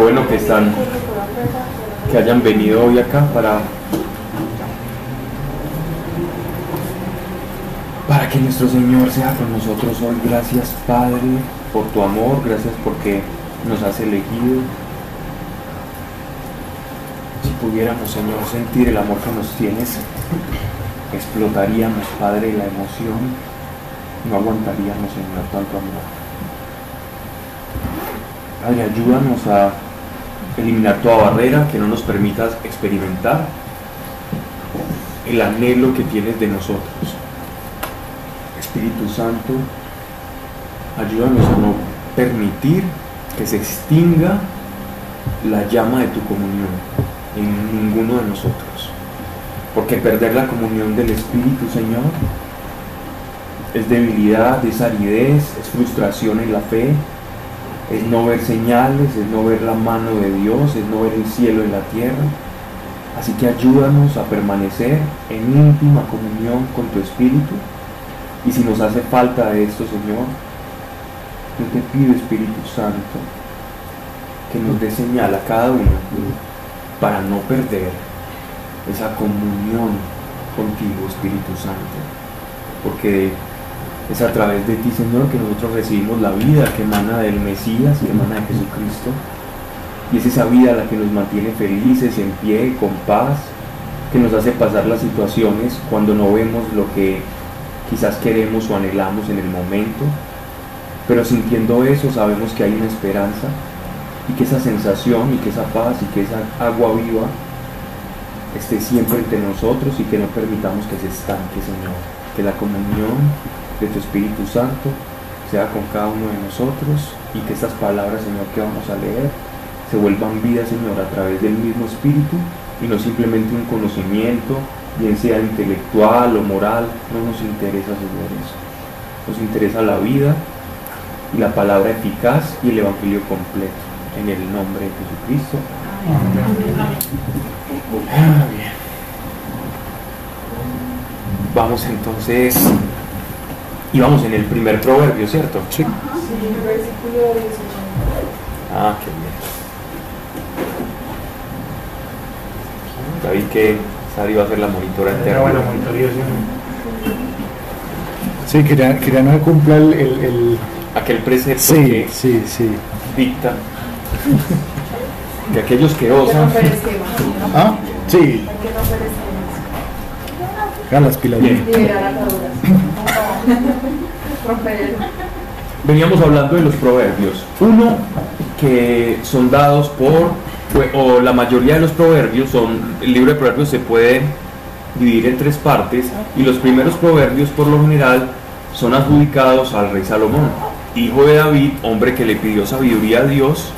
bueno que están, que hayan venido hoy acá para, para que nuestro Señor sea con nosotros hoy. Gracias Padre por tu amor, gracias porque nos has elegido. Si pudiéramos Señor sentir el amor que nos tienes, explotaríamos Padre la emoción, no aguantaríamos Señor tanto amor. Padre, ayúdanos a eliminar toda barrera que no nos permita experimentar el anhelo que tienes de nosotros. Espíritu Santo, ayúdanos a no permitir que se extinga la llama de tu comunión en ninguno de nosotros. Porque perder la comunión del Espíritu, Señor, es debilidad, es aridez, es frustración en la fe, es no ver señales, es no ver la mano de Dios, es no ver el cielo en la tierra. Así que ayúdanos a permanecer en íntima comunión con tu Espíritu. Y si nos hace falta esto, Señor, yo te pido, Espíritu Santo, que nos dé señal a cada uno para no perder esa comunión contigo, Espíritu Santo. Porque es a través de ti, Señor, que nosotros recibimos la vida que emana del Mesías, que emana de Jesucristo. Y es esa vida la que nos mantiene felices, en pie, con paz, que nos hace pasar las situaciones cuando no vemos lo que quizás queremos o anhelamos en el momento. Pero sintiendo eso sabemos que hay una esperanza y que esa sensación y que esa paz y que esa agua viva esté siempre entre nosotros y que no permitamos que se estanque, Señor. Que la comunión de tu Espíritu Santo sea con cada uno de nosotros y que estas palabras, Señor, que vamos a leer se vuelvan vida, Señor, a través del mismo Espíritu y no simplemente un conocimiento, bien sea intelectual o moral, no nos interesa, Señor, eso. Nos interesa la vida y la palabra eficaz y el Evangelio completo. En el nombre de Jesucristo. Ah, bien. Vamos entonces y vamos en el primer proverbio, ¿cierto? Sí. versículo 18. Ah, qué bien. David que Sari va a ser la monitora eterna. Bueno, monitoría, sí. quería, quería no cumpla el, el, aquel precepto sí, que sí, sí. dicta que aquellos que osan. ¿Ah? Sí. Hagan las pilas. Veníamos hablando de los proverbios. Uno, que son dados por, o la mayoría de los proverbios son, el libro de proverbios se puede dividir en tres partes y los primeros proverbios por lo general son adjudicados al rey Salomón, hijo de David, hombre que le pidió sabiduría a Dios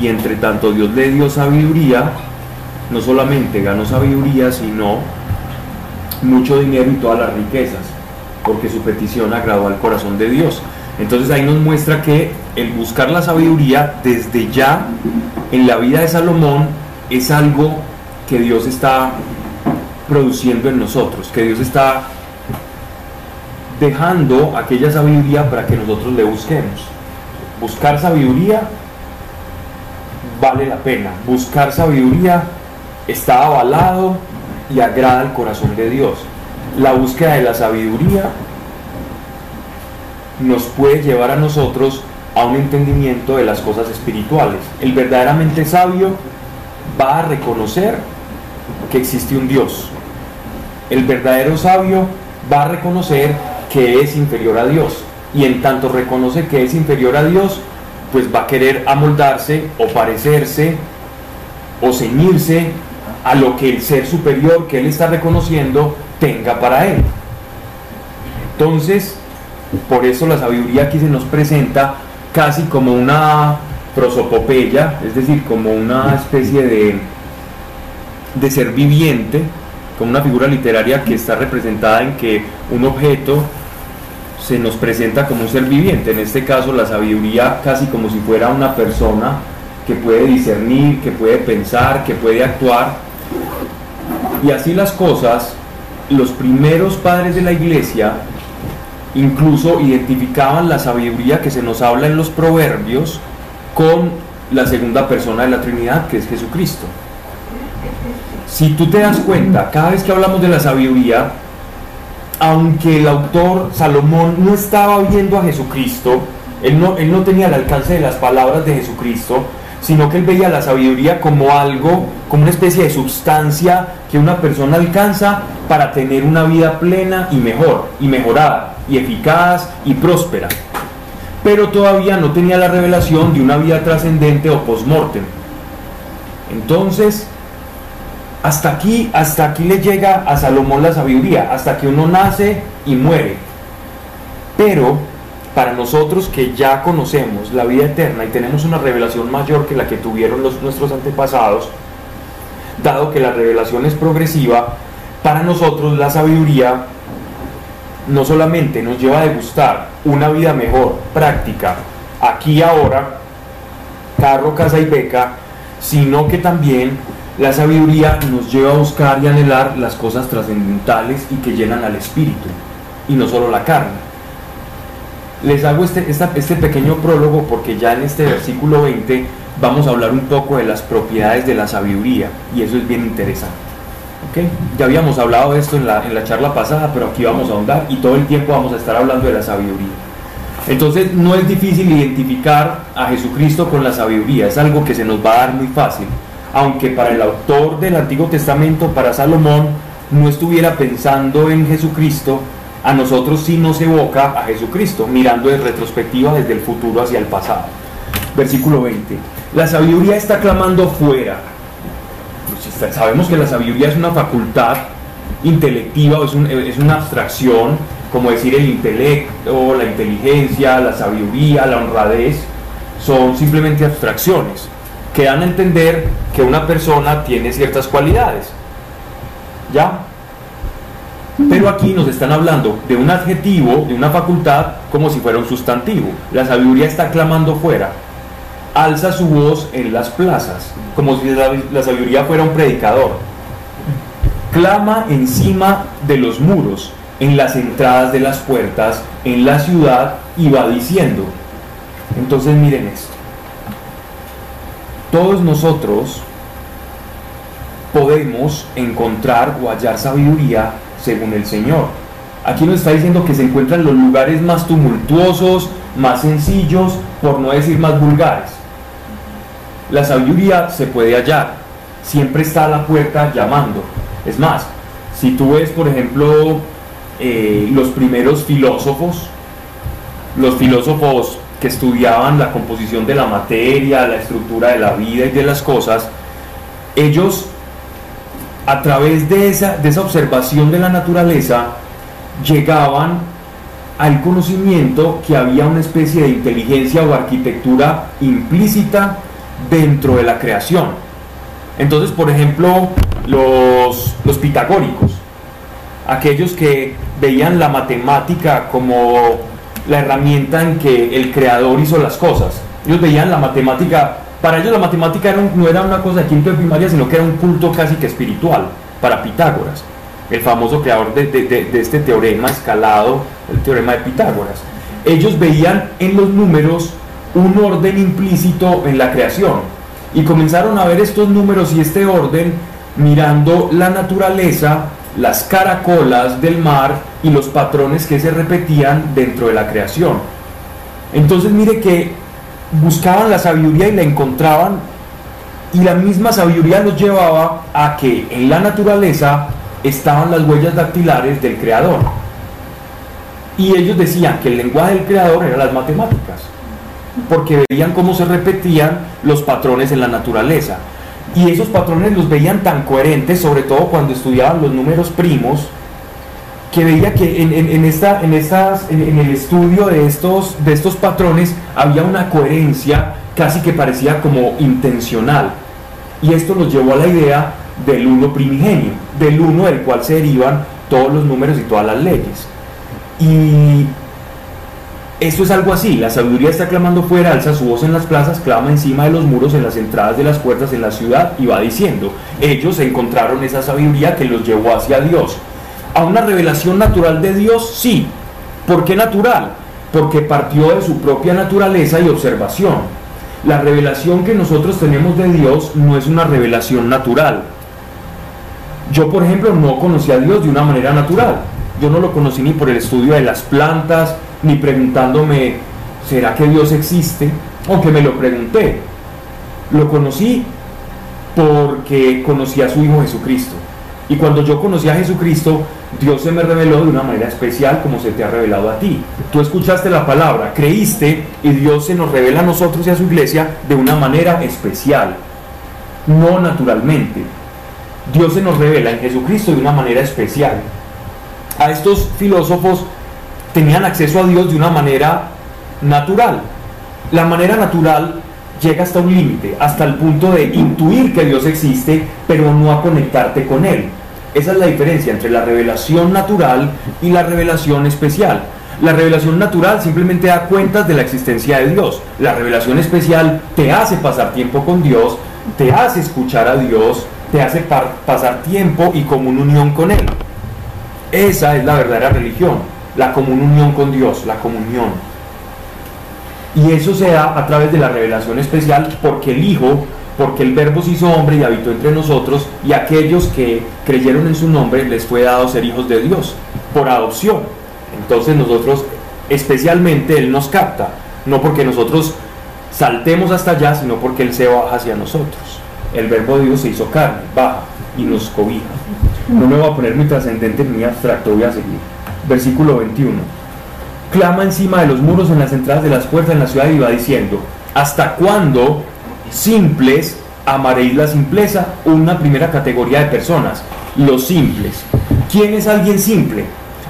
y entre tanto Dios le dio sabiduría, no solamente ganó sabiduría, sino mucho dinero y todas las riquezas porque su petición agradó al corazón de Dios. Entonces ahí nos muestra que el buscar la sabiduría desde ya en la vida de Salomón es algo que Dios está produciendo en nosotros, que Dios está dejando aquella sabiduría para que nosotros le busquemos. Buscar sabiduría vale la pena. Buscar sabiduría está avalado y agrada al corazón de Dios la búsqueda de la sabiduría nos puede llevar a nosotros a un entendimiento de las cosas espirituales. El verdaderamente sabio va a reconocer que existe un Dios. El verdadero sabio va a reconocer que es inferior a Dios. Y en tanto reconoce que es inferior a Dios, pues va a querer amoldarse o parecerse o ceñirse a lo que el ser superior que él está reconociendo tenga para él. Entonces, por eso la sabiduría aquí se nos presenta casi como una prosopopeya, es decir, como una especie de, de ser viviente, como una figura literaria que está representada en que un objeto se nos presenta como un ser viviente, en este caso la sabiduría casi como si fuera una persona que puede discernir, que puede pensar, que puede actuar, y así las cosas, los primeros padres de la iglesia incluso identificaban la sabiduría que se nos habla en los proverbios con la segunda persona de la Trinidad, que es Jesucristo. Si tú te das cuenta, cada vez que hablamos de la sabiduría, aunque el autor Salomón no estaba viendo a Jesucristo, él no, él no tenía el alcance de las palabras de Jesucristo, sino que él veía la sabiduría como algo, como una especie de sustancia que una persona alcanza para tener una vida plena y mejor, y mejorada, y eficaz y próspera. Pero todavía no tenía la revelación de una vida trascendente o post-mortem. Entonces, hasta aquí, hasta aquí le llega a Salomón la sabiduría, hasta que uno nace y muere. Pero para nosotros que ya conocemos la vida eterna y tenemos una revelación mayor que la que tuvieron nuestros antepasados, dado que la revelación es progresiva, para nosotros la sabiduría no solamente nos lleva a degustar una vida mejor, práctica, aquí y ahora, carro, casa y beca, sino que también la sabiduría nos lleva a buscar y anhelar las cosas trascendentales y que llenan al espíritu, y no solo la carne. Les hago este, este pequeño prólogo porque ya en este versículo 20 vamos a hablar un poco de las propiedades de la sabiduría y eso es bien interesante. Ya habíamos hablado de esto en la, en la charla pasada, pero aquí vamos a ahondar y todo el tiempo vamos a estar hablando de la sabiduría. Entonces no es difícil identificar a Jesucristo con la sabiduría, es algo que se nos va a dar muy fácil. Aunque para el autor del Antiguo Testamento, para Salomón, no estuviera pensando en Jesucristo, a nosotros sí nos evoca a Jesucristo, mirando en retrospectiva desde el futuro hacia el pasado. Versículo 20. La sabiduría está clamando fuera. Pues sabemos que la sabiduría es una facultad intelectiva, es, es una abstracción, como decir el intelecto, la inteligencia, la sabiduría, la honradez, son simplemente abstracciones que dan a entender que una persona tiene ciertas cualidades. ¿Ya? Pero aquí nos están hablando de un adjetivo, de una facultad, como si fuera un sustantivo. La sabiduría está clamando fuera. Alza su voz en las plazas, como si la, sabiduría fuera un predicador. Clama encima de los muros, en las entradas de las puertas, en la ciudad, y va diciendo. Entonces miren esto. Todos nosotros podemos encontrar o hallar sabiduría según el Señor. Aquí nos está diciendo que se encuentran los lugares más tumultuosos, más sencillos, por no decir más vulgares. La sabiduría se puede hallar, siempre está a la puerta llamando. Es más, si tú ves, por ejemplo, eh, los primeros filósofos, los filósofos que estudiaban la composición de la materia, la estructura de la vida y de las cosas, ellos a través de esa, de esa observación de la naturaleza, llegaban al conocimiento que había una especie de inteligencia o arquitectura implícita dentro de la creación. Entonces, por ejemplo, los, los pitagóricos, aquellos que veían la matemática como la herramienta en que el creador hizo las cosas. Ellos veían la matemática para ellos la matemática no era una cosa de quinto de primaria, sino que era un culto casi que espiritual para Pitágoras, el famoso creador de, este teorema escalado, el teorema de Pitágoras. Ellos veían en los números un orden implícito en la creación y comenzaron a ver estos números y este orden mirando la naturaleza, las caracolas del mar y los patrones que se repetían dentro de la creación. Entonces mire que buscaban la sabiduría y la encontraban y la misma sabiduría los llevaba a que en la naturaleza estaban las huellas dactilares del creador. Y ellos decían que el lenguaje del creador eran las matemáticas, porque veían cómo se repetían los patrones en la naturaleza. Y esos patrones los veían tan coherentes, sobre todo cuando estudiaban los números primos, que veía que en, esta, en, estas, en, el estudio de estos, de estos patrones había una coherencia casi que parecía como intencional. Y esto nos llevó a la idea del uno primigenio, del uno del cual se derivan todos los números y todas las leyes. Y esto es algo así, la sabiduría está clamando fuera, alza su voz en las plazas, clama encima de los muros, en las entradas de las puertas en la ciudad y va diciendo, ellos encontraron esa sabiduría que los llevó hacia Dios a una revelación natural de Dios? Sí. ¿Por qué natural? Porque partió de su propia naturaleza y observación. la revelación que nosotros tenemos de Dios no es una revelación natural. Yo, por ejemplo, no conocí a Dios de una manera natural. Yo no lo conocí ni por el estudio de las plantas, ni preguntándome, ¿será que Dios existe? Aunque me lo pregunté. Lo conocí porque conocí a su Hijo Jesucristo. Y cuando yo conocí a Jesucristo, Dios se me reveló de una manera especial como se te ha revelado a ti. Tú escuchaste la palabra, creíste y Dios se nos revela a nosotros y a su iglesia de una manera especial, no naturalmente. Dios se nos revela en Jesucristo de una manera especial. A estos filósofos tenían acceso a Dios de una manera natural. La manera natural llega hasta un límite, hasta el punto de intuir que Dios existe, pero no a conectarte con Él. Esa es la diferencia entre la revelación natural y la revelación especial. La revelación natural simplemente da cuentas de la existencia de Dios. La revelación especial te hace pasar tiempo con Dios, te hace escuchar a Dios, te hace pasar tiempo y común unión con Él. Esa es la verdadera religión, la común unión con Dios, la comunión. Y eso se da a través de la revelación especial porque el Hijo porque el Verbo se hizo hombre y habitó entre nosotros, y aquellos que creyeron en su nombre les fue dado ser hijos de Dios, por adopción. Entonces nosotros, especialmente, Él nos capta, no porque nosotros saltemos hasta allá, sino porque Él se baja hacia nosotros. El Verbo de Dios se hizo carne, baja y nos cobija. No me voy a poner muy trascendente ni abstracto, voy a seguir. Versículo 21. Clama encima de los muros en las entradas de las puertas en la ciudad y va diciendo, ¿hasta cuándo simples, amaréis la simpleza, una primera categoría de personas, los simples. ¿Quién es alguien simple?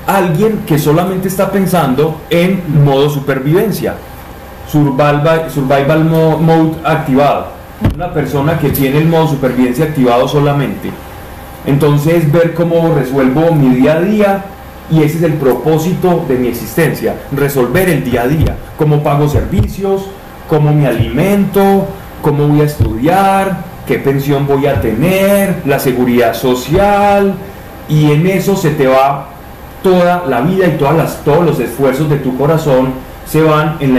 Alguien que solamente está pensando en modo supervivencia, survival, survival mode activado. Una persona que tiene el modo supervivencia activado solamente. Entonces ver cómo resuelvo mi día a día y ese es el propósito de mi existencia, resolver el día a día, cómo pago servicios, cómo me alimento, cómo voy a estudiar, qué pensión voy a tener, la seguridad social, y en eso se te va toda la vida y todas las, todos los esfuerzos de tu corazón se van en,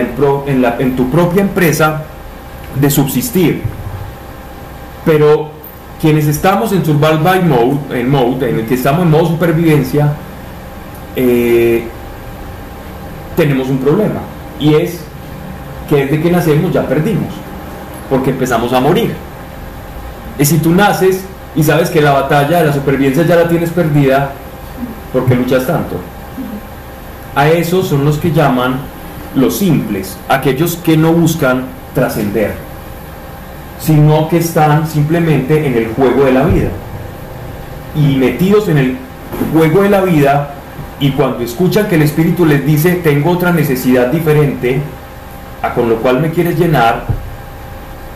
la, en, tu propia empresa de subsistir. Pero quienes estamos en survival mode, en mode, en el que estamos en modo supervivencia, eh, tenemos un problema. Y es que desde que nacemos ya perdimos porque empezamos a morir. Y si tú naces y sabes que la batalla de la supervivencia ya la tienes perdida, ¿por qué luchas tanto? A esos son los que llaman los simples, aquellos que no buscan trascender, sino que están simplemente en el juego de la vida. Y metidos en el juego de la vida, y cuando escuchan que el Espíritu les dice, tengo otra necesidad diferente, a con lo cual me quieres llenar,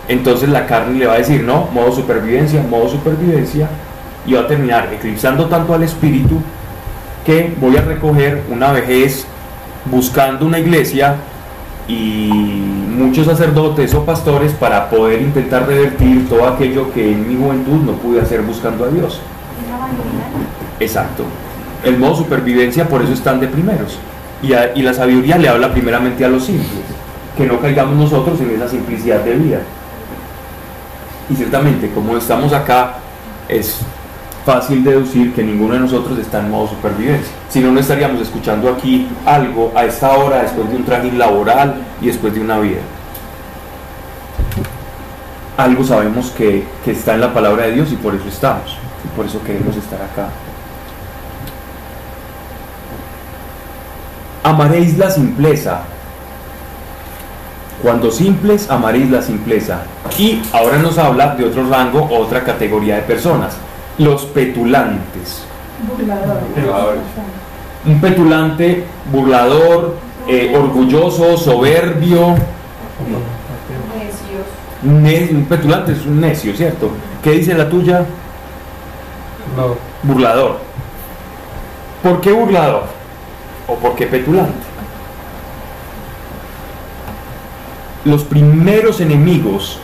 entonces la carne le va a decir, no, modo supervivencia, modo supervivencia, y va a terminar eclipsando tanto al espíritu que voy a recoger una vejez buscando una iglesia y muchos sacerdotes o pastores para poder intentar revertir todo aquello que en mi juventud no pude hacer buscando a Dios. Exacto. El modo supervivencia por eso están de primeros. Y, la sabiduría le habla primeramente a los simples, que no caigamos nosotros en esa simplicidad de vida. Y ciertamente, como estamos acá, es fácil deducir que ninguno de nosotros está en modo supervivencia. Si no, no estaríamos escuchando aquí algo a esta hora, después de un traje laboral y después de una vida. Algo sabemos que, que está en la palabra de Dios y por eso estamos, y por eso queremos estar acá. Amaréis la simpleza, cuando simples, amaréis la simpleza. Y ahora nos habla de otro rango, otra categoría de personas, los petulantes. Un petulante, burlador, eh, orgulloso, soberbio. un petulante es un necio, ¿cierto? ¿Qué dice la tuya? Burlador. ¿Por qué burlador? ¿O por qué petulante? los primeros enemigos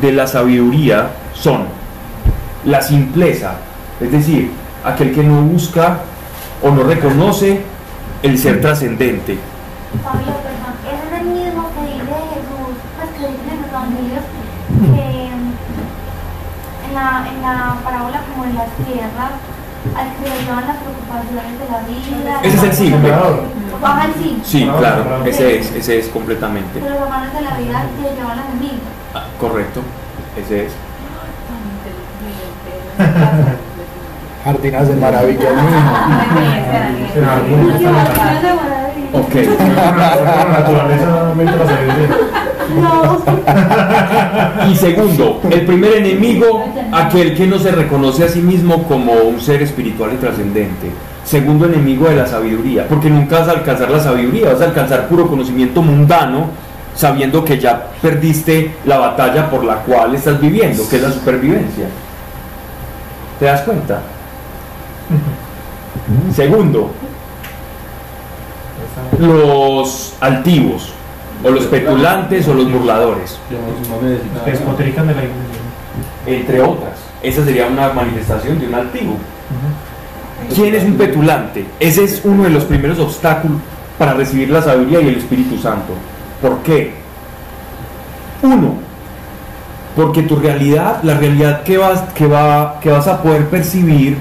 de la sabiduría son la simpleza, es decir, aquel que no busca o no reconoce el ser trascendente. Pablo, perdón, es el mismo que dice Jesús, pues que dice en evangelios que en la, en la parábola como de las tierras, al que le llevan las preocupaciones de la vida. Ese es el signo. Baja el signo. Sí, claro, ese es, ese es completamente. Que los hermanos de la vida le llevan al enemigo. Ah, correcto, ese es. Jardinas de maravilla, Ok. No. Y segundo, el primer enemigo, aquel que no se reconoce a sí mismo como un ser espiritual y trascendente. Segundo enemigo de la sabiduría, porque nunca vas a alcanzar la sabiduría, vas a alcanzar puro conocimiento mundano, sabiendo que ya perdiste la batalla por la cual estás viviendo, que es la supervivencia. ¿Te das cuenta? Segundo, los altivos, o los petulantes, o los burladores. Despotrican de la iglesia. entre otras. Esa sería una manifestación de un altivo. ¿Quién es un petulante? Ese es uno de los primeros obstáculos para recibir la sabiduría y el Espíritu Santo. ¿Por qué? Uno, porque tu realidad, la realidad que vas, que, va, que vas a poder percibir,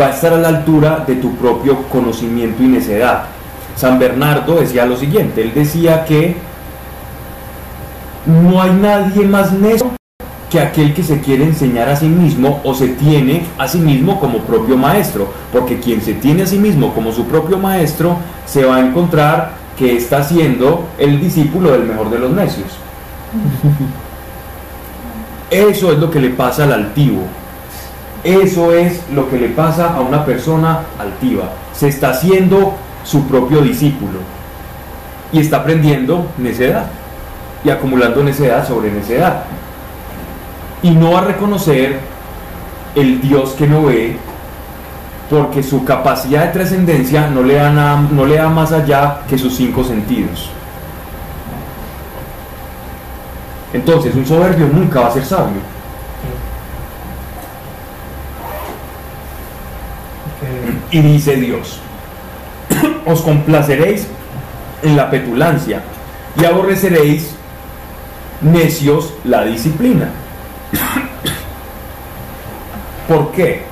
va a estar a la altura de tu propio conocimiento y necedad. San Bernardo decía lo siguiente, él decía que no hay nadie más necio que aquel que se quiere enseñar a sí mismo o se tiene a sí mismo como propio maestro, porque quien se tiene a sí mismo como su propio maestro se va a encontrar que está siendo el discípulo del mejor de los necios. Eso es lo que le pasa al altivo. Eso es lo que le pasa a una persona altiva. Se está haciendo su propio discípulo y está aprendiendo necedad y acumulando necedad sobre necedad. Y no va a reconocer el Dios que no ve porque su capacidad de trascendencia no le da nada- no le da más allá que sus cinco sentidos. Entonces, un soberbio nunca va a ser sabio. Y dice Dios, os complaceréis en la petulancia y aborreceréis necios la disciplina. ¿Por qué?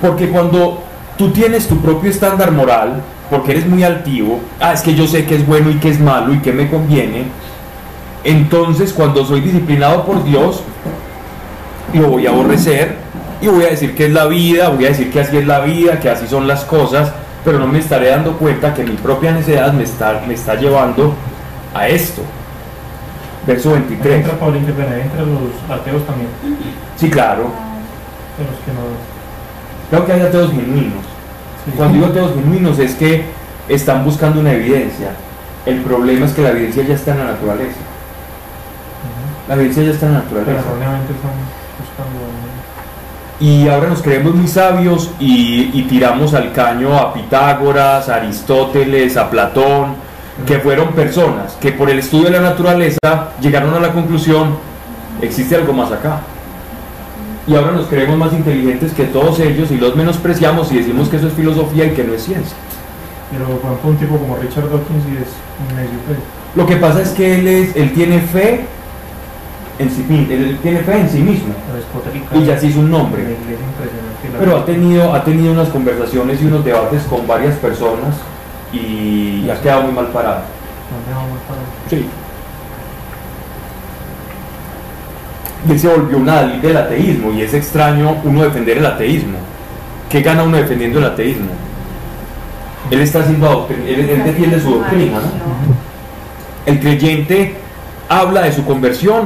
Porque cuando tú tienes tu propio estándar moral, porque eres muy altivo, ah, es que yo sé que es bueno y que es malo y que me conviene, entonces cuando soy disciplinado por Dios, lo voy a aborrecer y voy a decir que es la vida, voy a decir que así es la vida, que así son las cosas, pero no me estaré dando cuenta que mi propia necedad me está, me está llevando a esto. Verso 23. entra entra los ateos también. Sí, claro. De los que no. Creo que hay ateos genuinos. sí. Cuando digo ateos genuinos es que están buscando una evidencia. El problema es que la evidencia ya está en la naturaleza. La evidencia ya está en la Pero naturaleza. erróneamente están buscando. Y ahora nos creemos muy sabios y, y tiramos al caño a Pitágoras, a Aristóteles, a Platón, que fueron personas que por el estudio de la naturaleza llegaron a la conclusión, existe algo más acá. Y ahora nos creemos más inteligentes que todos ellos y los menospreciamos y decimos que eso es filosofía y que no es ciencia. Pero un tipo como Richard Dawkins y es un medio pues. Lo que pasa es que él, es, él tiene fe en sí, mi- él tiene fe en sí mismo y ya se hizo un nombre. Pero ha tenido, ha tenido unas conversaciones y unos debates con varias personas y ha quedado muy mal parado. Sí. Y él se volvió un adalid del ateísmo y es extraño uno defender el ateísmo. ¿Qué gana uno defendiendo el ateísmo? Él está haciendo él, él defiende su doctrina, ¿no? El creyente habla de su conversión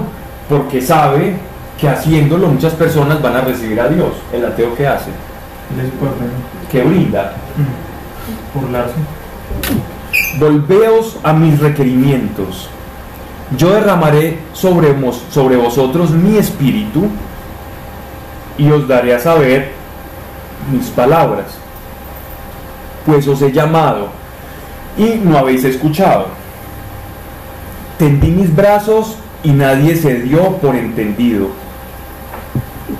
porque sabe que haciéndolo muchas personas van a recibir a Dios. El ateo que hace, que brinda, burlarse. Volveos a mis requerimientos. Yo derramaré sobre, sobre vosotros mi espíritu y os daré a saber mis palabras. Pues os he llamado y no habéis escuchado. Tendí mis brazos y nadie se dio por entendido.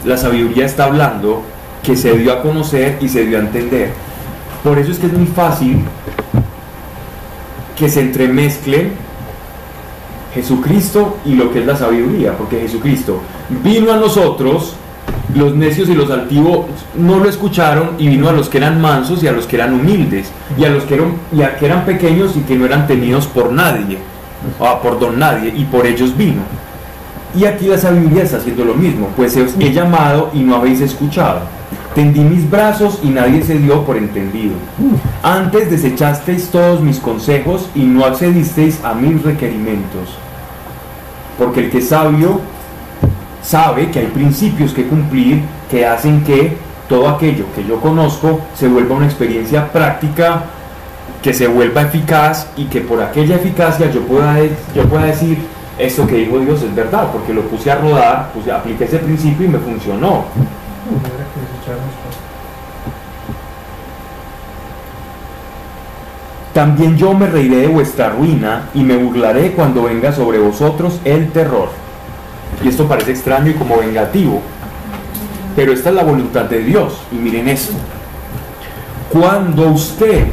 La sabiduría está hablando que se dio a conocer y se dio a entender. Por eso es que es muy fácil que se entremezclen Jesucristo y lo que es la sabiduría, porque Jesucristo vino a nosotros, los necios y los altivos no lo escucharon y vino a los que eran mansos y a los que eran humildes y a los que eran, que eran pequeños y que no eran tenidos por nadie, ah, por don nadie, y por ellos vino. Y aquí la sabiduría está haciendo lo mismo, pues os he llamado y no habéis escuchado. Tendí mis brazos y nadie se dio por entendido. Antes desechasteis todos mis consejos y no accedisteis a mis requerimientos. Porque el que es sabio sabe que hay principios que cumplir que hacen que todo aquello que yo conozco se vuelva una experiencia práctica, que se vuelva eficaz y que por aquella eficacia yo pueda, yo pueda decir, esto que dijo Dios es verdad, porque lo puse a rodar, puse, apliqué ese principio y me funcionó. También yo me reiré de vuestra ruina y me burlaré cuando venga sobre vosotros el terror. Y esto parece extraño y como vengativo, pero esta es la voluntad de Dios. Y miren esto. Cuando usted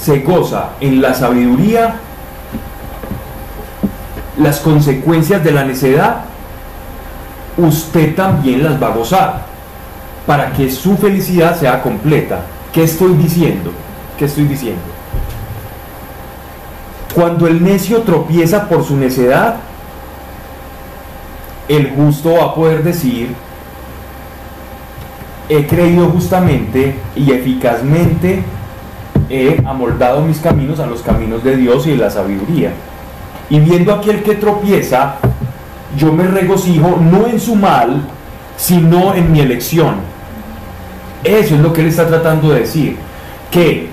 se goza en la sabiduría, las consecuencias de la necedad, usted también las va a gozar para que su felicidad sea completa. ¿Qué estoy diciendo? ¿Qué estoy diciendo? Cuando el necio tropieza por su necedad, el justo va a poder decir, he creído justamente y eficazmente, he amoldado mis caminos a los caminos de Dios y de la sabiduría. Y viendo aquel que tropieza, yo me regocijo no en su mal, sino en mi elección. Eso es lo que él está tratando de decir. Que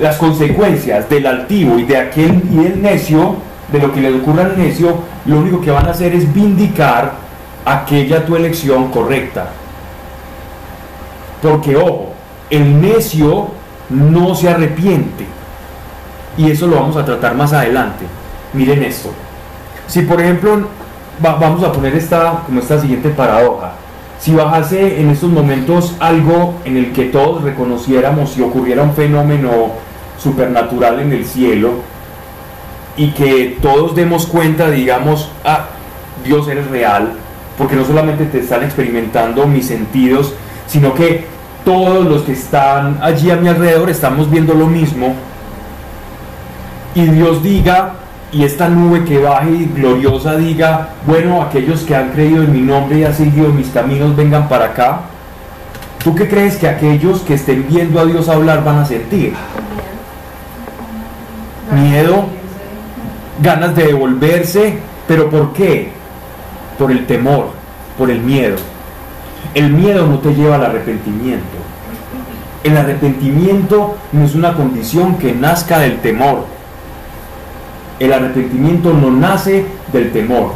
las consecuencias del altivo y de aquel y del necio, de lo que le ocurra al necio, lo único que van a hacer es vindicar aquella tu elección correcta. Porque, ojo, el necio no se arrepiente. Y eso lo vamos a tratar más adelante. Miren esto. Si por ejemplo, va- vamos a poner esta, como esta siguiente paradoja. Si bajase en estos momentos algo en el que todos reconociéramos si ocurriera un fenómeno supernatural en el cielo y que todos demos cuenta, digamos, ah, Dios eres real, porque no solamente te están experimentando mis sentidos, sino que todos los que están allí a mi alrededor estamos viendo lo mismo, y Dios diga, y esta nube que baje y gloriosa diga, bueno, aquellos que han creído en mi nombre y han seguido mis caminos vengan para acá, ¿tú qué crees que aquellos que estén viendo a Dios hablar van a sentir? Miedo, ganas de devolverse, pero ¿por qué? Por el temor, por el miedo. El miedo no te lleva al arrepentimiento. El arrepentimiento no es una condición que nazca del temor. El arrepentimiento no nace del temor.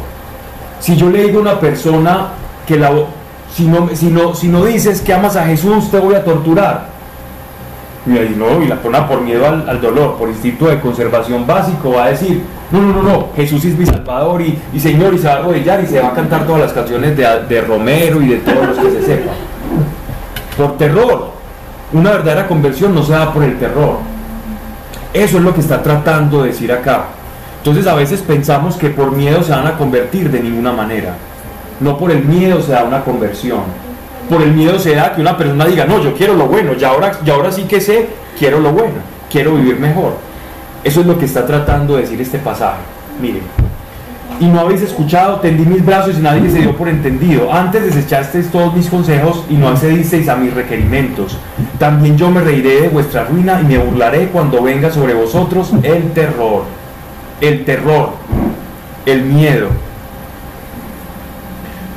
Si yo le digo a una persona que la, si, no, si, no, si no dices que amas a Jesús, te voy a torturar. Y ahí no, y la persona por miedo al, dolor, por instinto de conservación básico, va a decir, no, no, no, no, Jesús es mi salvador y, y Señor, y se va a arrodillar y se va a cantar todas las canciones de, de Romero y de todos los que se sepan. Por terror. Una verdadera conversión no se da por el terror. Eso es lo que está tratando de decir acá. Entonces a veces pensamos que por miedo se van a convertir de ninguna manera. No por el miedo se da una conversión. Por el miedo se da que una persona diga, no, yo quiero lo bueno, y ahora, y ahora sí que sé, quiero lo bueno, quiero vivir mejor. Eso es lo que está tratando de decir este pasaje. Miren. Y no habéis escuchado, tendí mis brazos y nadie se dio por entendido. Antes desechasteis todos mis consejos y no accedisteis a mis requerimientos. También yo me reiré de vuestra ruina y me burlaré cuando venga sobre vosotros el terror. El terror, el miedo.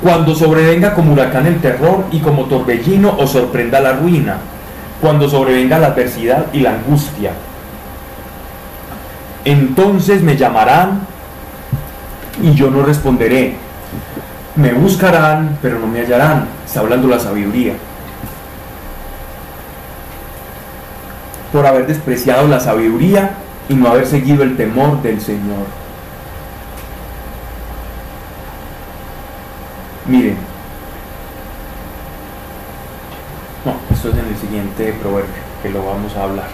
Cuando sobrevenga como huracán el terror y como torbellino os sorprenda la ruina. Cuando sobrevenga la adversidad y la angustia. Entonces me llamarán y yo no responderé. Me buscarán, pero no me hallarán. Está hablando la sabiduría. Por haber despreciado la sabiduría y no haber seguido el temor del Señor. Miren. No, esto es en el siguiente proverbio, que lo vamos a hablar.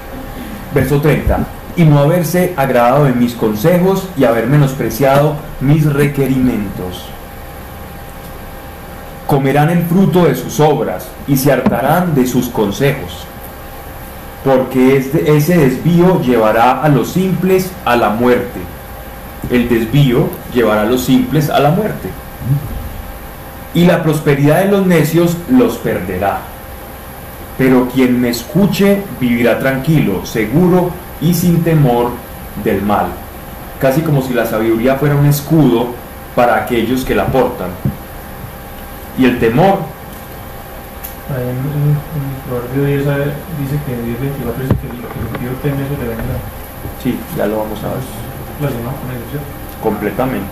Verso 30. Y no haberse agradado de mis consejos y haber menospreciado mis requerimientos. Comerán el fruto de sus obras y se hartarán de sus consejos, porque ese desvío llevará a los simples a la muerte. El desvío llevará a los simples a la muerte. Y la prosperidad de los necios los perderá. Pero quien me escuche vivirá tranquilo, seguro y sin temor del mal. Casi como si la sabiduría fuera un escudo para aquellos que la portan. Y el temor, Ahí en, en- en el Proverbio 10 dice que 10.24 dice que el que el impío teme eso le vendrá. sí, ya lo vamos a ver Relacionado con eso, ¿cierto? completamente.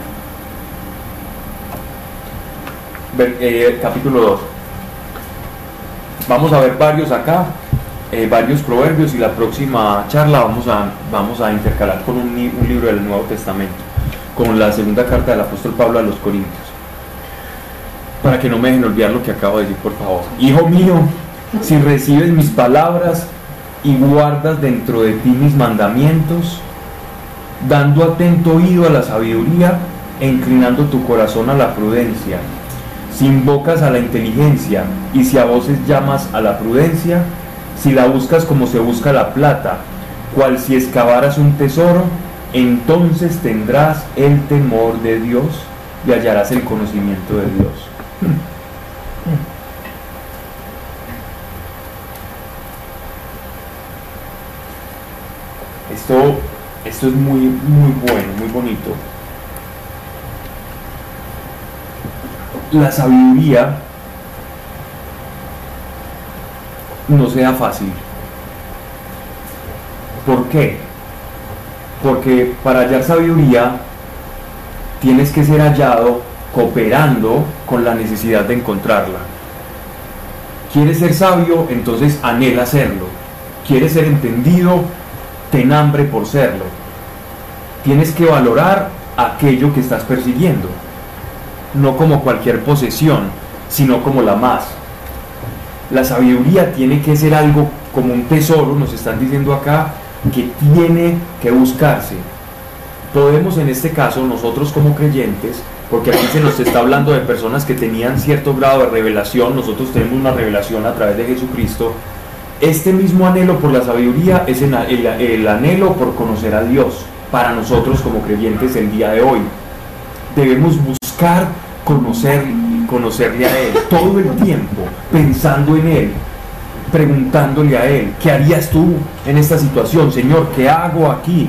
Ver- eh, capítulo 2. Vamos a ver varios acá, eh, varios proverbios y la próxima charla vamos a, vamos a intercalar con un, un libro del Nuevo Testamento, con la segunda carta del apóstol Pablo a los Corintios. Para que no me dejen olvidar lo que acabo de decir, por favor. Hijo mío, si recibes mis palabras y guardas dentro de ti mis mandamientos, dando atento oído a la sabiduría e inclinando tu corazón a la prudencia. Si invocas a la inteligencia y si a voces llamas a la prudencia, si la buscas como se busca la plata, cual si excavaras un tesoro, entonces tendrás el temor de Dios y hallarás el conocimiento de Dios. Esto, esto es muy, muy bueno, muy bonito. La sabiduría no sea fácil. ¿Por qué? Porque para hallar sabiduría tienes que ser hallado cooperando con la necesidad de encontrarla. ¿Quieres ser sabio? Entonces anhela serlo. ¿Quieres ser entendido? Ten hambre por serlo. Tienes que valorar aquello que estás persiguiendo, no como cualquier posesión, sino como la más. La sabiduría tiene que ser algo como un tesoro, nos están diciendo acá, que tiene que buscarse. Podemos en este caso, nosotros como creyentes, porque aquí se nos está hablando de personas que tenían cierto grado de revelación, nosotros tenemos una revelación a través de Jesucristo, este mismo anhelo por la sabiduría es el, el- el anhelo por conocer a Dios para nosotros como creyentes el día de hoy. Debemos buscar conocer, conocerle a Él todo el tiempo, pensando en Él, preguntándole a Él, ¿qué harías tú en esta situación? Señor, ¿qué hago aquí?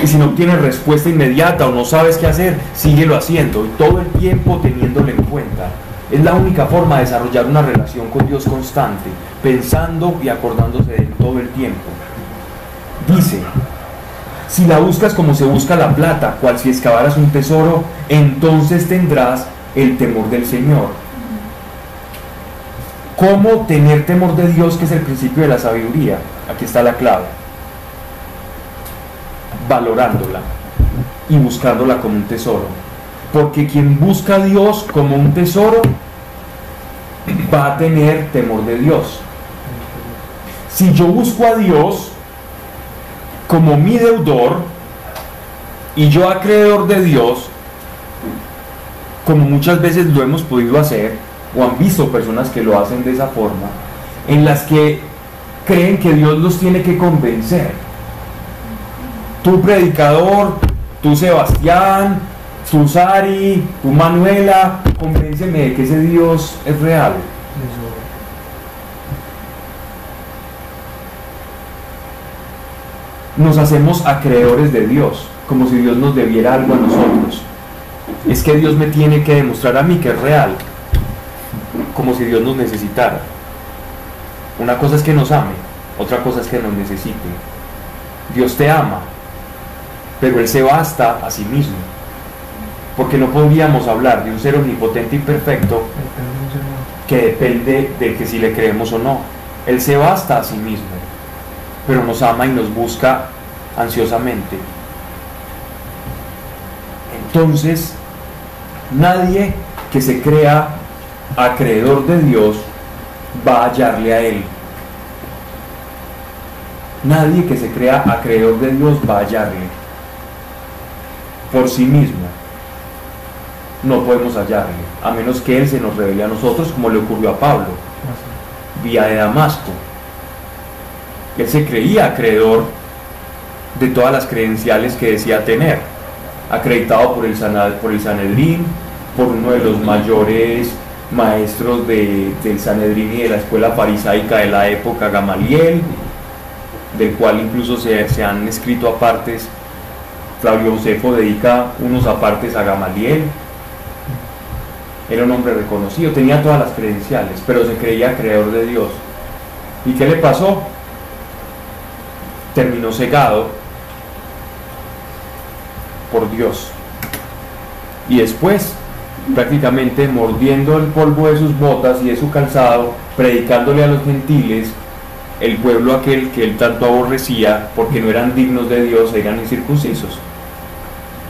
Y si no tienes respuesta inmediata o no sabes qué hacer, síguelo haciendo y todo el tiempo teniéndolo en cuenta. Es la única forma de desarrollar una relación con Dios constante, pensando y acordándose de Él todo el tiempo. Dice, si la buscas como se busca la plata, cual si excavaras un tesoro, entonces tendrás el temor del Señor. ¿Cómo tener temor de Dios, que es el principio de la sabiduría? Aquí está la clave. Valorándola y buscándola como un tesoro. Porque quien busca a Dios como un tesoro va a tener temor de Dios. Si yo busco a Dios como mi deudor y yo acreedor de Dios, como muchas veces lo hemos podido hacer, o han visto personas que lo hacen de esa forma, en las que creen que Dios los tiene que convencer. Tu predicador, tú Sebastián, tú Sari, tú Manuela, convénceme de que ese Dios es real. Nos hacemos acreedores de Dios, como si Dios nos debiera algo a nosotros. Es que Dios me tiene que demostrar a mí que es real, como si Dios nos necesitara. Una cosa es que nos ame, otra cosa es que nos necesite. Dios te ama, pero Él se basta a sí mismo. Porque no podríamos hablar de un ser omnipotente y perfecto que depende de que si le creemos o no. Él se basta a sí mismo, pero nos ama y nos busca ansiosamente. Entonces, nadie que se crea acreedor de Dios va a hallarle a Él. Nadie que se crea acreedor de Dios va a hallarle. Por sí mismo no podemos hallarle, a menos que Él se nos revele a nosotros, como le ocurrió a Pablo, vía de Damasco. Él se creía acreedor de todas las credenciales que decía tener, acreditado por el, por el Sanedrín, por uno de los mayores maestros de- del Sanedrín y de la escuela farisaica de la época, Gamaliel, del cual incluso se, se han escrito apartes, Flavio Josefo dedica unos apartes a Gamaliel, era un hombre reconocido, tenía todas las credenciales, pero se creía creador de Dios. ¿Y qué le pasó? Terminó cegado por Dios. Y después, prácticamente mordiendo el polvo de sus botas y de su calzado, predicándole a los gentiles, el pueblo aquel que él tanto aborrecía, porque no eran dignos de Dios, eran incircuncisos.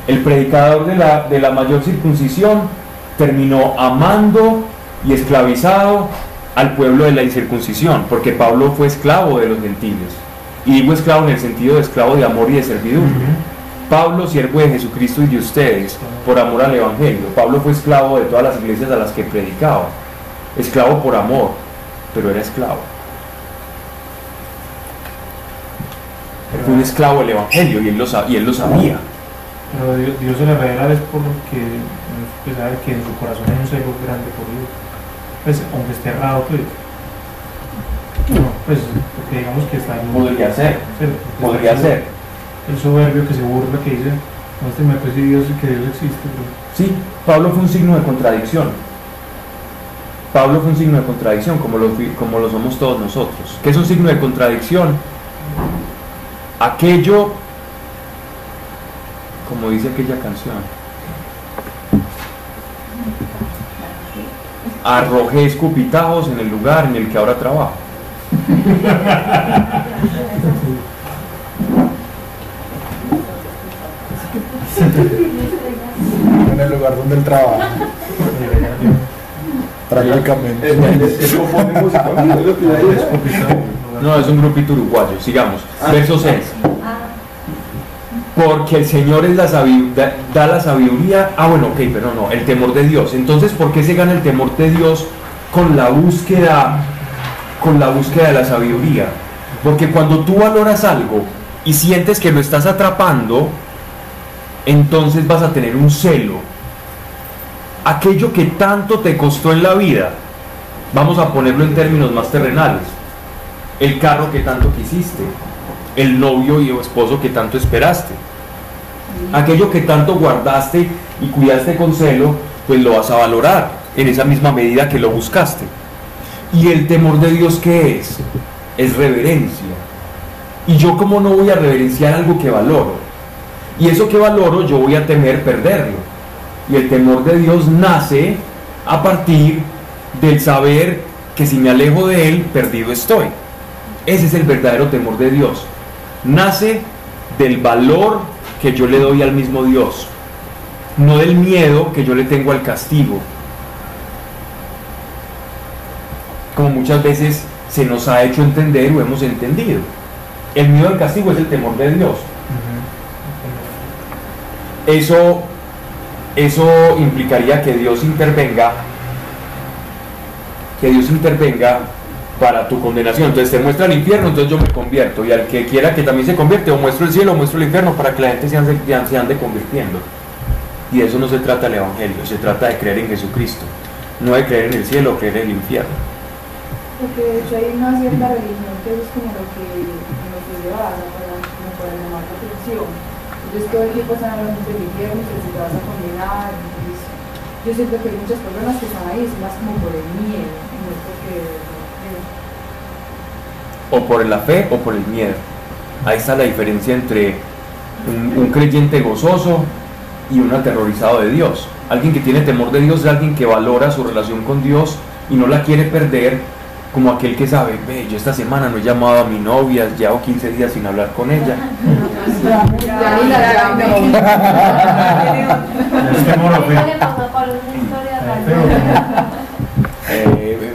El predicador de la, de la mayor circuncisión terminó amando y esclavizado al pueblo de la incircuncisión, porque Pablo fue esclavo de los gentiles. Y digo esclavo en el sentido de esclavo de amor y de servidumbre. Pablo, siervo de Jesucristo y de ustedes, por amor al Evangelio. Pablo fue esclavo de todas las iglesias a las que predicaba. Esclavo por amor, pero era esclavo. Él fue un esclavo del Evangelio y él lo, sa- y él lo sabía. Pero Dios, Dios se le revela es porque pues, sabe que en su corazón hay un celo grande por Dios. Pues, aunque esté errado, pues. No, pues, porque digamos que está en Podría ser, podría ser. El soberbio que se burla, que dice, muéstrame pues si Dios, que Dios existe. pues". Sí, Pablo fue un signo de contradicción. Pablo fue un signo de contradicción, como lo, como lo somos todos nosotros. ¿Qué es un signo de contradicción? Aquello, como dice aquella canción, arrojé escupitajos en el lugar en el que ahora trabajo. En el lugar donde él trabaja, prácticamente. No, es un grupito uruguayo. Sigamos. Verso 6. Porque el Señor es la sabi- da, da la sabiduría. Ah, bueno, ok, pero no, el temor de Dios. Entonces, ¿por qué se gana el temor de Dios con la búsqueda, con la búsqueda de la sabiduría? Porque cuando tú valoras algo y sientes que lo estás atrapando, entonces vas a tener un celo. Aquello que tanto te costó en la vida, vamos a ponerlo en términos más terrenales el carro que tanto quisiste, el novio y esposo que tanto esperaste. Aquello que tanto guardaste y cuidaste con celo, pues lo vas a valorar en esa misma medida que lo buscaste. ¿Y el temor de Dios qué es? Es reverencia. Y yo como no voy a reverenciar algo que valoro. Y eso que valoro yo voy a temer perderlo. Y el temor de Dios nace a partir del saber que si me alejo de Él, perdido estoy. Ese es el verdadero temor de Dios. Nace del valor que yo le doy al mismo Dios, no del miedo que yo le tengo al castigo. Como muchas veces se nos ha hecho entender o hemos entendido. El miedo al castigo es el temor de Dios. Eso, eso implicaría que Dios intervenga, que Dios intervenga para tu condenación. Entonces te muestra el infierno, entonces yo me convierto. Y al que quiera que también se convierte, o muestro el cielo o muestro el infierno para que la gente se ande, se ande convirtiendo. Y de eso no se trata el Evangelio, se trata de creer en Jesucristo. No de creer en el cielo o creer en el infierno. Porque de hecho hay una cierta religión que es como lo que, lo que se basa para, para llamar la atención. Entonces todo el tiempo están hablando del infierno, si te vas a condenar. Entonces, yo siento que hay muchas personas que están ahí, es más como por el miedo, no es porque O por la fe o por el miedo. Ahí está la diferencia entre un, un creyente gozoso y un aterrorizado de Dios. Alguien que tiene temor de Dios es alguien que valora su relación con Dios y no la quiere perder como aquel que sabe, ve, yo esta semana no he llamado a mi novia, llevo 15 días sin hablar con ella. eh,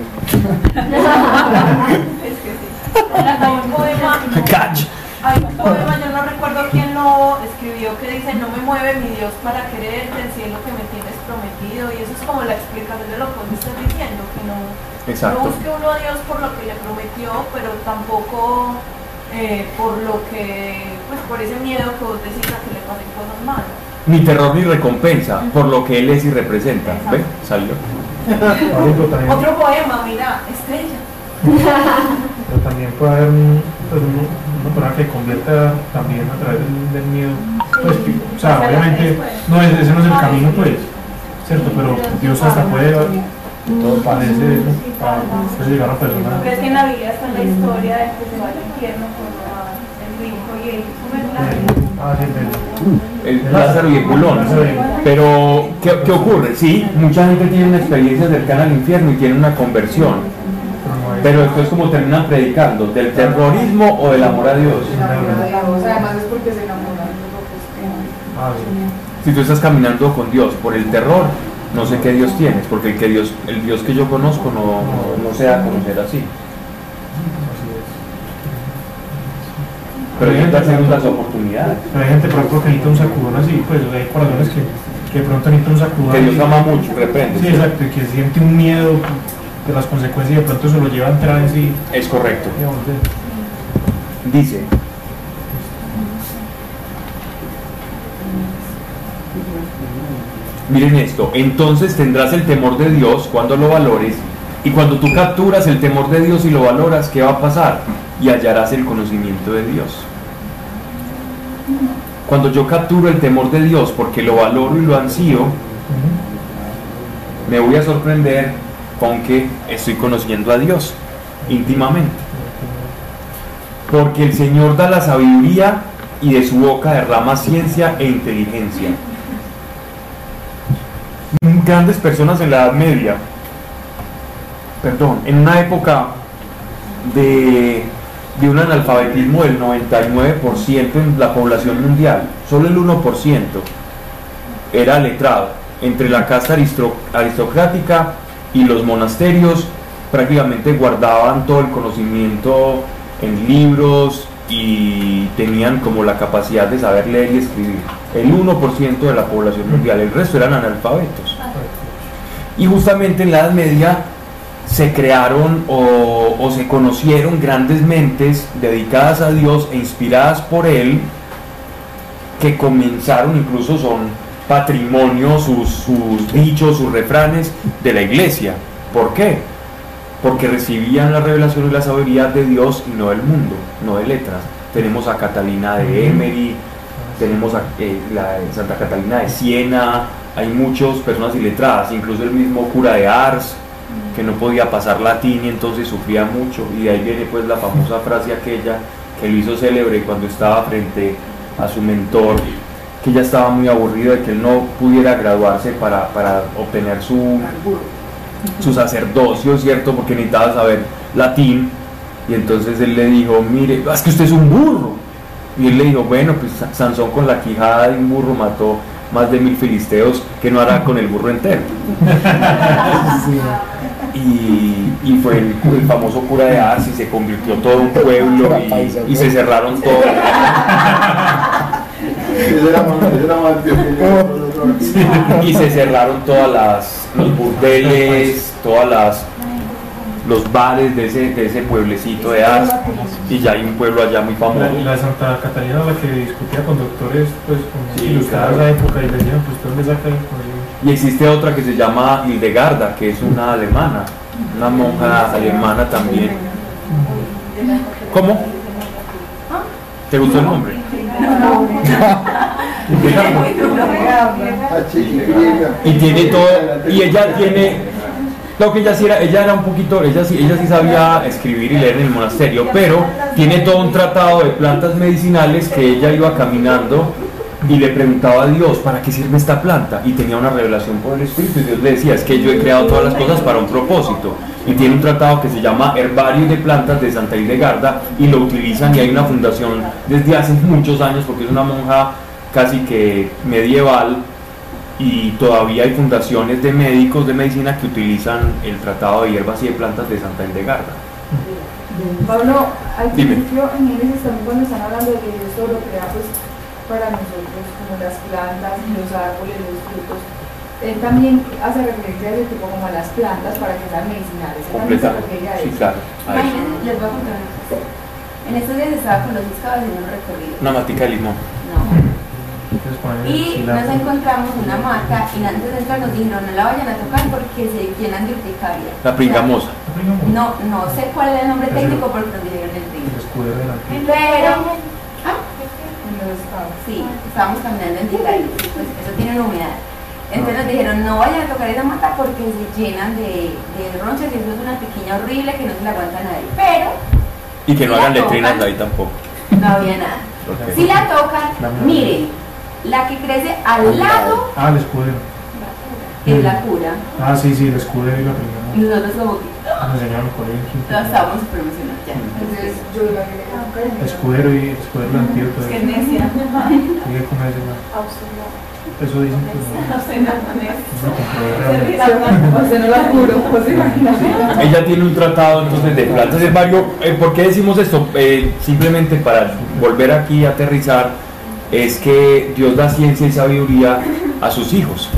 Catch. Hay un poema, yo no recuerdo quién lo escribió, que dice, no me mueve mi Dios para quererte, el cielo que me es como la explicación de lo que vos me estás diciendo, que no, no busque uno a Dios por lo que le prometió, pero tampoco eh, por lo que, pues por ese miedo que vos decís a que le pasen cosas malas. Ni terror ni recompensa, por lo que él es y representa. ¿Ve? Salió. Otro poema, mira, estrella. pero también puede haber un, pues, un- una persona que convierta también a través del, del miedo. Pues, o sea, obviamente, no, ese ese no es el camino, pues, ¿cierto? Pero Dios hasta puede todo parece eso, para llegar a personas. ¿Crees que en la Biblia está la historia de que se va al infierno por el rico y el ¿cómo es la- Ah, sí, Lázaro y el culón. Pero, ¿qué, qué ocurre? Sí, mucha gente tiene una experiencia cercana al infierno y tiene una conversión. pero no es- como terminan predicando, ¿del terrorismo o del amor a Dios? Además es porque se enamoran de lo que es Ah, sí. Si tú estás caminando con Dios por el terror, no sé qué Dios tienes, porque el, que Dios, el Dios que yo conozco no, no, no se da a conocer así. Pero hay que dar segundas oportunidades. Pero hay gente, por ejemplo, que necesita un sacudón así, pues hay corazones que, que de pronto necesitan un sacudón. Que Dios ama mucho reprende. Sí, exacto, y que siente un miedo de las consecuencias y de pronto se lo lleva a entrar en sí. Es correcto. Dice, miren esto, entonces tendrás el temor de Dios cuando lo valores y cuando tú capturas el temor de Dios y lo valoras, ¿qué va a pasar? Y hallarás el conocimiento de Dios. Cuando yo capturo el temor de Dios porque lo valoro y lo ansío, me voy a sorprender con que estoy conociendo a Dios íntimamente. Porque el Señor da la sabiduría y de su boca derrama ciencia e inteligencia. Grandes personas en la Edad Media, perdón, en una época de, un analfabetismo del 99% en la población mundial, solo el 1% era letrado. Entre la casta aristocrática y los monasterios prácticamente guardaban todo el conocimiento en libros y tenían como la capacidad de saber leer y escribir. El 1% de la población mundial, el resto eran analfabetos. Y justamente en la Edad Media se crearon o, o se conocieron grandes mentes dedicadas a Dios e inspiradas por Él que comenzaron, incluso son patrimonio, sus, sus dichos, sus refranes de la iglesia. ¿Por qué? Porque recibían la revelación y la sabiduría de Dios y no del mundo, no de letras. Tenemos a Catalina de Emery, tenemos a eh, la Santa Catalina de Siena, hay muchas personas iletradas, incluso el mismo cura de Ars, que no podía pasar latín y entonces sufría mucho. Y de ahí viene pues la famosa frase aquella que lo hizo célebre cuando estaba frente a su mentor, que ya estaba muy aburrido de que él no pudiera graduarse para, para obtener su, su sacerdocio, ¿cierto? Porque necesitaba saber latín. Y entonces él le dijo, mire, es que usted es un burro. Y él le dijo, bueno, pues Sa- Sansón con la quijada de un burro mató más de mil filisteos, que no hará con el burro entero? Y, y fue el, el famoso cura de Ars y se convirtió todo un pueblo y, y se cerraron que y se cerraron todas las los burdeles, todas las los bares de ese, de ese pueblecito de Ars y ya hay un pueblo allá muy famoso. La, la de Santa Catalina, la que discutía con doctores, pues con Sí, ilustrados claro. esa época y le decían, pues ¿tú dónde saca el colegio? Y existe otra que se llama Hildegarda, que es una alemana, una monja alemana también. ¿Cómo? ¿Te gustó el nombre? Y tiene todo y ella tiene lo que ella sí era ella era un poquito ella sí ella sí sabía escribir y leer en el monasterio pero tiene todo un tratado de plantas medicinales que ella iba caminando y le preguntaba a Dios para qué sirve esta planta y tenía una revelación por el espíritu y Dios le decía es que yo he creado todas las cosas para un propósito y tiene un tratado que se llama Herbario de Plantas de Santa Hildegarda y lo utilizan y hay una fundación desde hace muchos años porque es una monja casi que medieval y todavía hay fundaciones de médicos de medicina que utilizan el tratado de hierbas y de plantas de Santa Hildegarda. Pablo, al principio en Génesis también cuando están hablando de que Dios todo lo crea, pues para nosotros, como las plantas, los árboles, los frutos, él también hace referencia a ese tipo como a las plantas para que sean medicinales. Completamente. Sí, claro. Imagínense, les voy a contar una cosa. En estos días estaba con los pescados haciendo un recorrido. Una matica de limón. Y nos encontramos una maca y antes de entrar nos dijeron no la vayan a tocar porque se llenan de urticaria. La pringamosa. No, no sé cuál es el nombre técnico porque nos dijeron el la Pero, ah, En los estados. sí, estábamos caminando en Ticari, pues eso tiene una humedad. Entonces nos dijeron no vayan a tocar esa mata porque se llenan de, de ronchas y eso es una piquiña horrible que no se la aguanta nadie. Pero Y que no hagan letrinas ahí tampoco. no había nada. Si la tocan, miren, la que crece al Al lado Ah, el escudero. es la cura. Ah, sí, sí, el escudero y la. Y nosotros como que Nos enseñaron en quinto. no estábamos súper emocionados ya. Entonces yo iba a el- Escudero y escudero del antídoto. Es que es necia. Tiene que comerse más. Eso dicen que no. No sé, no, no. No no la curo, imagínate. Ella tiene un tratado entonces de plantas. Entonces, Mario, eh, ¿por qué decimos esto? Eh, simplemente para volver aquí a aterrizar, es que Dios da ciencia y sabiduría a sus hijos,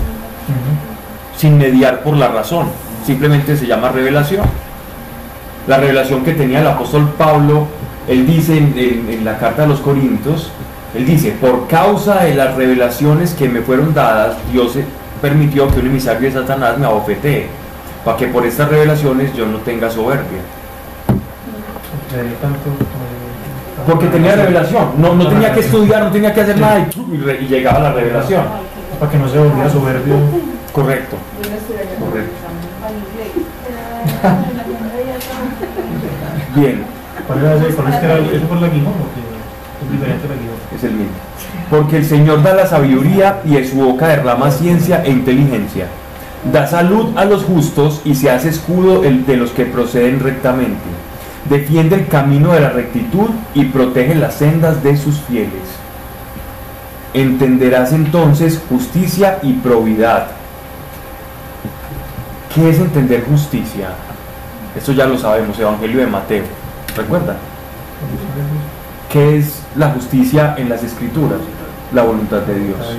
sin mediar por la razón. Simplemente se llama revelación. La revelación que tenía el apóstol Pablo, él dice en, en- la carta a los Corintios, él dice, por causa de las revelaciones que me fueron dadas, Dios permitió que un emisario de Satanás me abofetee, para que por estas revelaciones yo no tenga soberbia. Porque tenía revelación, no, no tenía que estudiar, no tenía que hacer nada y, llegaba la revelación. Para que no se volviera soberbio. Correcto. Correcto. revisando. Bien, ¿Cuál era ese? ¿Cuál es que era? el- ¿Eso fue el aguijón o qué? Es diferente el aguijón. es el mismo. Porque el Señor da la sabiduría y de su boca derrama ciencia e inteligencia. Da salud a los justos y se hace escudo el- de los que proceden rectamente. Defiende el camino de la rectitud y protege las sendas de sus fieles. Entenderás entonces justicia y probidad. ¿Qué es entender justicia? Esto ya lo sabemos, Evangelio de Mateo. ¿Recuerdan? ¿Qué es la justicia en las escrituras? La voluntad de Dios.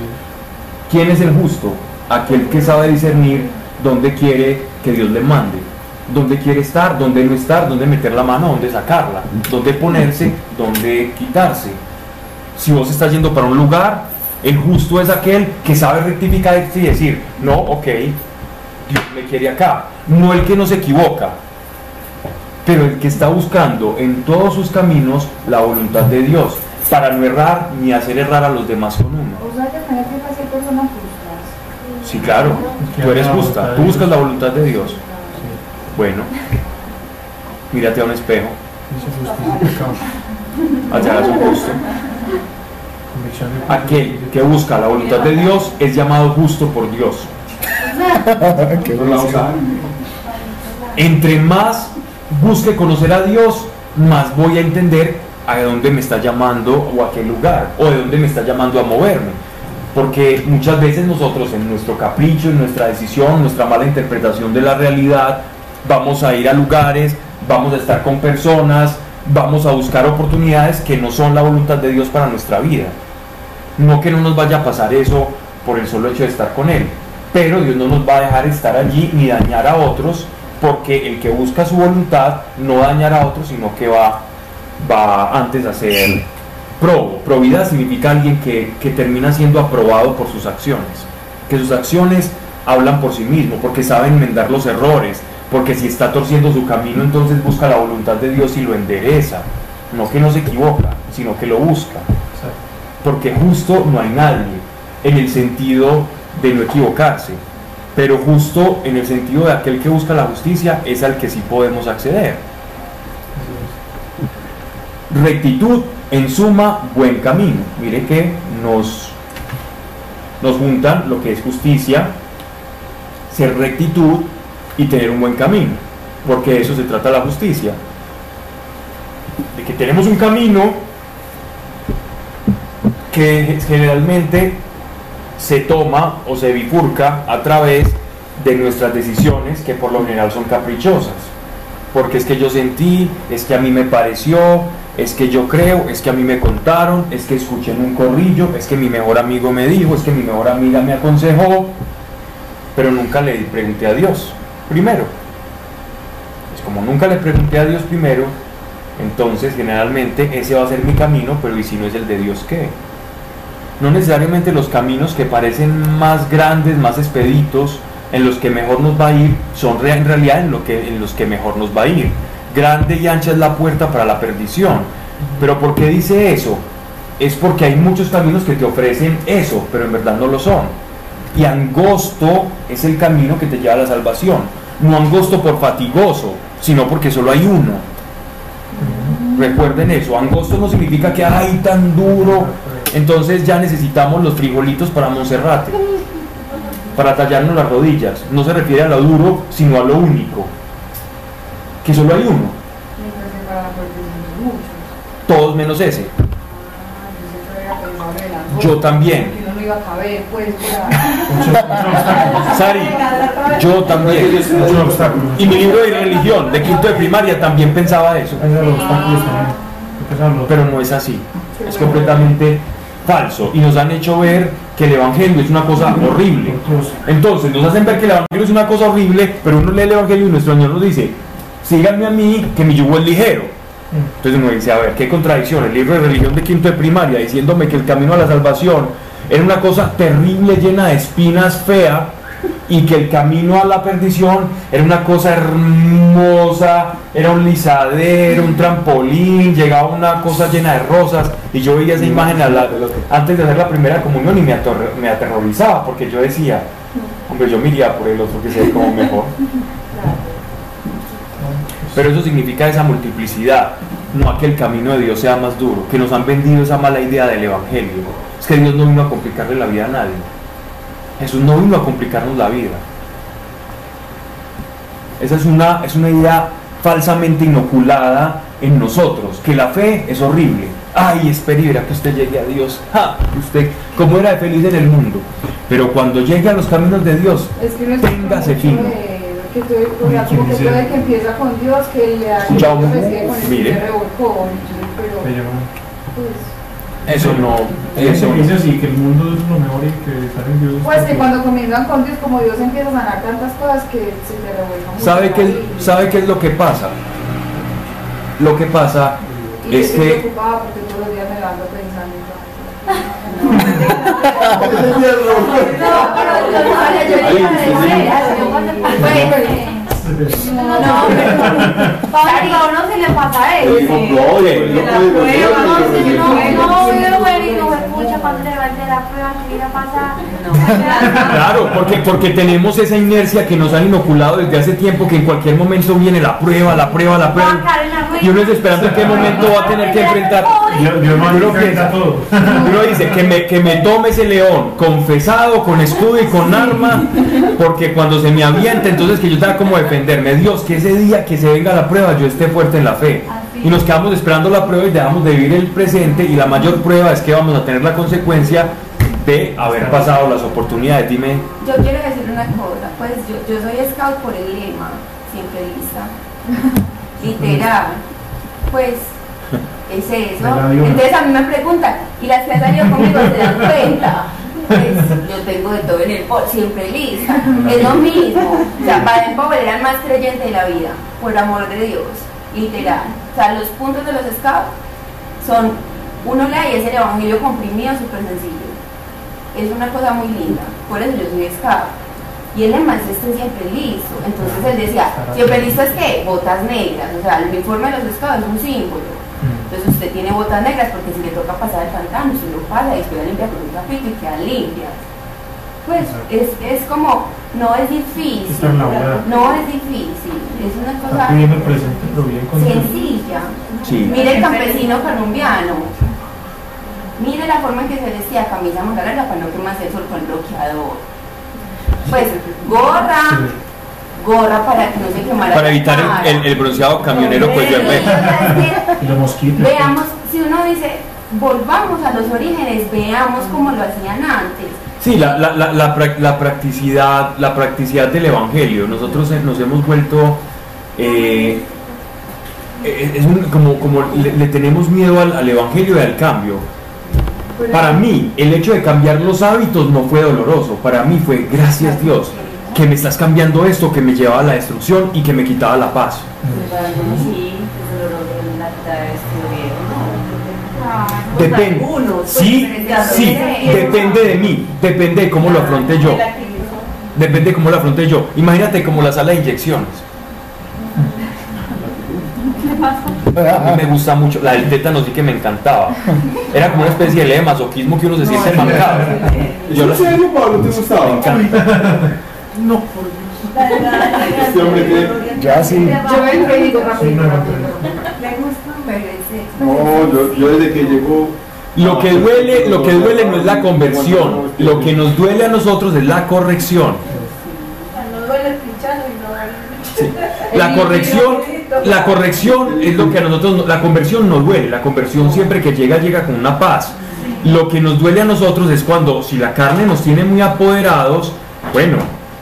¿Quién es el justo? Aquel que sabe discernir dónde quiere que Dios le mande, dónde quiere estar, dónde no estar, dónde meter la mano, dónde sacarla, dónde ponerse, dónde quitarse. Si vos estás yendo para un lugar, el justo es aquel que sabe rectificar y decir, no, ok, Dios me quiere acá. No el que no se equivoca, pero el que está buscando en todos sus caminos la voluntad de Dios, para no errar ni hacer errar a los demás con uno. O sea, que tener que hacer personas justas. Sí, claro, tú eres justa, tú buscas la voluntad de Dios. Bueno, mírate a un espejo, allá su justo. Aquel que busca la voluntad de Dios es llamado justo por Dios. Entre más busque conocer a Dios, más voy a entender a dónde me está llamando o a qué lugar, o de dónde me está llamando a moverme. Porque muchas veces nosotros en nuestro capricho, en nuestra decisión, nuestra mala interpretación de la realidad, vamos a ir a lugares, vamos a estar con personas, vamos a buscar oportunidades que no son la voluntad de Dios para nuestra vida. No que no nos vaya a pasar eso por el solo hecho de estar con Él, pero Dios no nos va a dejar estar allí ni dañar a otros, porque el que busca su voluntad no dañar a otros, sino que va, va antes a ser probo. Probidad significa alguien que, que termina siendo aprobado por sus acciones, que sus acciones hablan por sí mismo, porque sabe enmendar los errores, porque si está torciendo su camino, entonces busca la voluntad de Dios y lo endereza, no que no se equivoca, sino que lo busca porque justo no hay nadie, en el sentido de no equivocarse, pero justo en el sentido de aquel que busca la justicia es al que sí podemos acceder. Rectitud, en suma, buen camino. Mire que nos, nos juntan lo que es justicia, ser rectitud y tener un buen camino, porque de eso se trata la justicia. De que tenemos un camino que generalmente se toma o se bifurca a través de nuestras decisiones que por lo general son caprichosas. Porque es que yo sentí, es que a mí me pareció, es que yo creo, es que a mí me contaron, es que escuché en un corrillo, es que mi mejor amigo me dijo, es que mi mejor amiga me aconsejó, pero nunca le pregunté a Dios primero. Es como nunca le pregunté a Dios primero, entonces generalmente ese va a ser mi camino, pero ¿y si no es el de Dios qué? No necesariamente los caminos que parecen más grandes, más expeditos, en los que mejor nos va a ir, son en realidad en, lo que, en los que mejor nos va a ir. Grande y ancha es la puerta para la perdición. Pero ¿por qué dice eso? Es porque hay muchos caminos que te ofrecen eso, pero en verdad no lo son. Y angosto es el camino que te lleva a la salvación. No angosto por fatigoso, sino porque solo hay uno. Recuerden eso, angosto no significa que hay tan duro, entonces ya necesitamos los frijolitos para Monserrate, para tallarnos las rodillas. No se refiere a lo duro, sino a lo único, que solo hay uno, todos menos ese. Ah, Yo también. Que uno no iba a caber, pues. Sari, yo también. Y mi libro de religión, de quinto de primaria, también pensaba eso. Pero no es así. Es completamente falso. Y nos han hecho ver que el Evangelio es una cosa horrible. Entonces nos hacen ver que el Evangelio es una cosa horrible, pero uno lee el Evangelio y nuestro Señor nos dice, síganme a mí, que mi yugo es ligero. Entonces uno dice, a ver, qué contradicción. El libro de religión de quinto de primaria diciéndome que el camino a la salvación era una cosa terrible, llena de espinas, fea, y que el camino a la perdición era una cosa hermosa, era un lisadero, un trampolín, llegaba una cosa llena de rosas, y yo veía esa imagen a la- antes de hacer la primera comunión y me, ator- me aterrorizaba, porque yo decía, hombre, yo me iría por el otro que se ve como mejor. Pero eso significa esa multiplicidad, no a que el camino de Dios sea más duro, que nos han vendido esa mala idea del Evangelio. Es que Dios no vino a complicarle la vida a nadie. Jesús no vino a complicarnos la vida. Esa es una, es una idea falsamente inoculada en nosotros, que la fe es horrible. Ay, espere y verá que usted llegue a Dios. ¡Ja! Usted, como era de feliz en el mundo. Pero cuando llegue a los caminos de Dios, Es que no Téngase fino. de- que como que que empieza con Dios, que le da mire. pero pues, eso no. Eso Eso, dice así, que el mundo es lo mejor y que estar en Dios es pues que cuando comienzan con Dios, como Dios empieza a sanar tantas cosas que se te revuelvan mucho. ¿Sabe qué. ¿Sabe qué es lo que pasa? Lo que pasa Y es estoy que preocupada porque todos los días me levanto pensando en todo. No, no, pero Pablo, a uno se le pasa eso. digo, no, no No, no, no, no, no la prueba que a pasar. Claro, porque, porque tenemos esa inercia que nos han inoculado desde hace tiempo que en cualquier momento viene la prueba, la prueba, la prueba. Y uno es esperando en qué momento va a tener que enfrentar. Dios, Dios Uno piensa- todo. Uno dice que me, que me tome ese león confesado, con escudo y con arma, porque cuando se me avienta, entonces que yo tenga como defenderme. Dios, que ese día que se venga la prueba, yo esté fuerte en la fe. Y nos quedamos esperando la prueba y dejamos de vivir el presente. Y la mayor prueba es que vamos a tener la consecuencia de haber pasado las oportunidades. Dime, Yo quiero decir una cosa, pues yo, yo soy scout por el lema, siempre lista, literal, pues es eso. Entonces a mí me preguntan, ¿y las que han salido conmigo se dan cuenta? Pues yo tengo de todo en el por, siempre lista, es lo mismo. O sea, Powell era el más creyente de la vida, por amor de Dios, literal. O sea, los puntos de los scouts son, uno lee y es el evangelio comprimido, súper sencillo es una cosa muy linda, por eso yo soy scout. Y el lema es este siempre listo. Entonces él decía, siempre listo es que botas negras, o sea, el uniforme de los scouts es un símbolo. Entonces usted tiene botas negras porque si le toca pasar el pantano, usted lo pasa y después la limpia con un tapito y quedan limpias. Pues es, es como, no es difícil, no es difícil, es una cosa bien sencilla. sí. Mire el campesino colombiano. Mire la forma en que se vestía, camisa manga larga para no quemarse el sol con bloqueador. Pues gorra, gorra para que no se quemara. Para la evitar el, el- el bronceado camionero, pues ya o ve. sea, es que Y los mosquitos. Veamos, si uno dice, volvamos a los orígenes, veamos cómo lo hacían antes. Sí, la, la, la, la, prac- la practicidad, la practicidad del Evangelio. Nosotros eh, nos hemos vuelto eh, eh, es un- como, como le, tenemos miedo al, evangelio y al cambio. Para mí, el hecho de cambiar los hábitos no fue doloroso. Para mí fue gracias Dios que me estás cambiando esto que me llevaba a la destrucción y que me quitaba la paz. Sí, es doloroso en la mitad de estudio. Depende. Sí, pues, pero sí, depende. de mí, depende de cómo lo afronte yo. Depende de cómo lo afronte yo. Imagínate como la sala de inyecciones. A mí me gusta mucho. La del tétano sí que me encantaba. Era como una especie de masoquismo que uno se siente mancado. ¿Es en serio, Pablo? ¿Te Me gustaba? encanta. No, por Dios. Este hombre que... Ya sí. Yo entro y digo rápido, Sí, no, yo, yo desde que llegó... Lo que duele, lo que duele no es la conversión. Lo que nos duele a nosotros es la corrección. No duele el pinchazo y no duele el La corrección, la corrección es lo que a nosotros, la conversión no duele, la conversión siempre que llega llega con una paz. Lo que nos duele a nosotros es cuando si la carne nos tiene muy apoderados, bueno,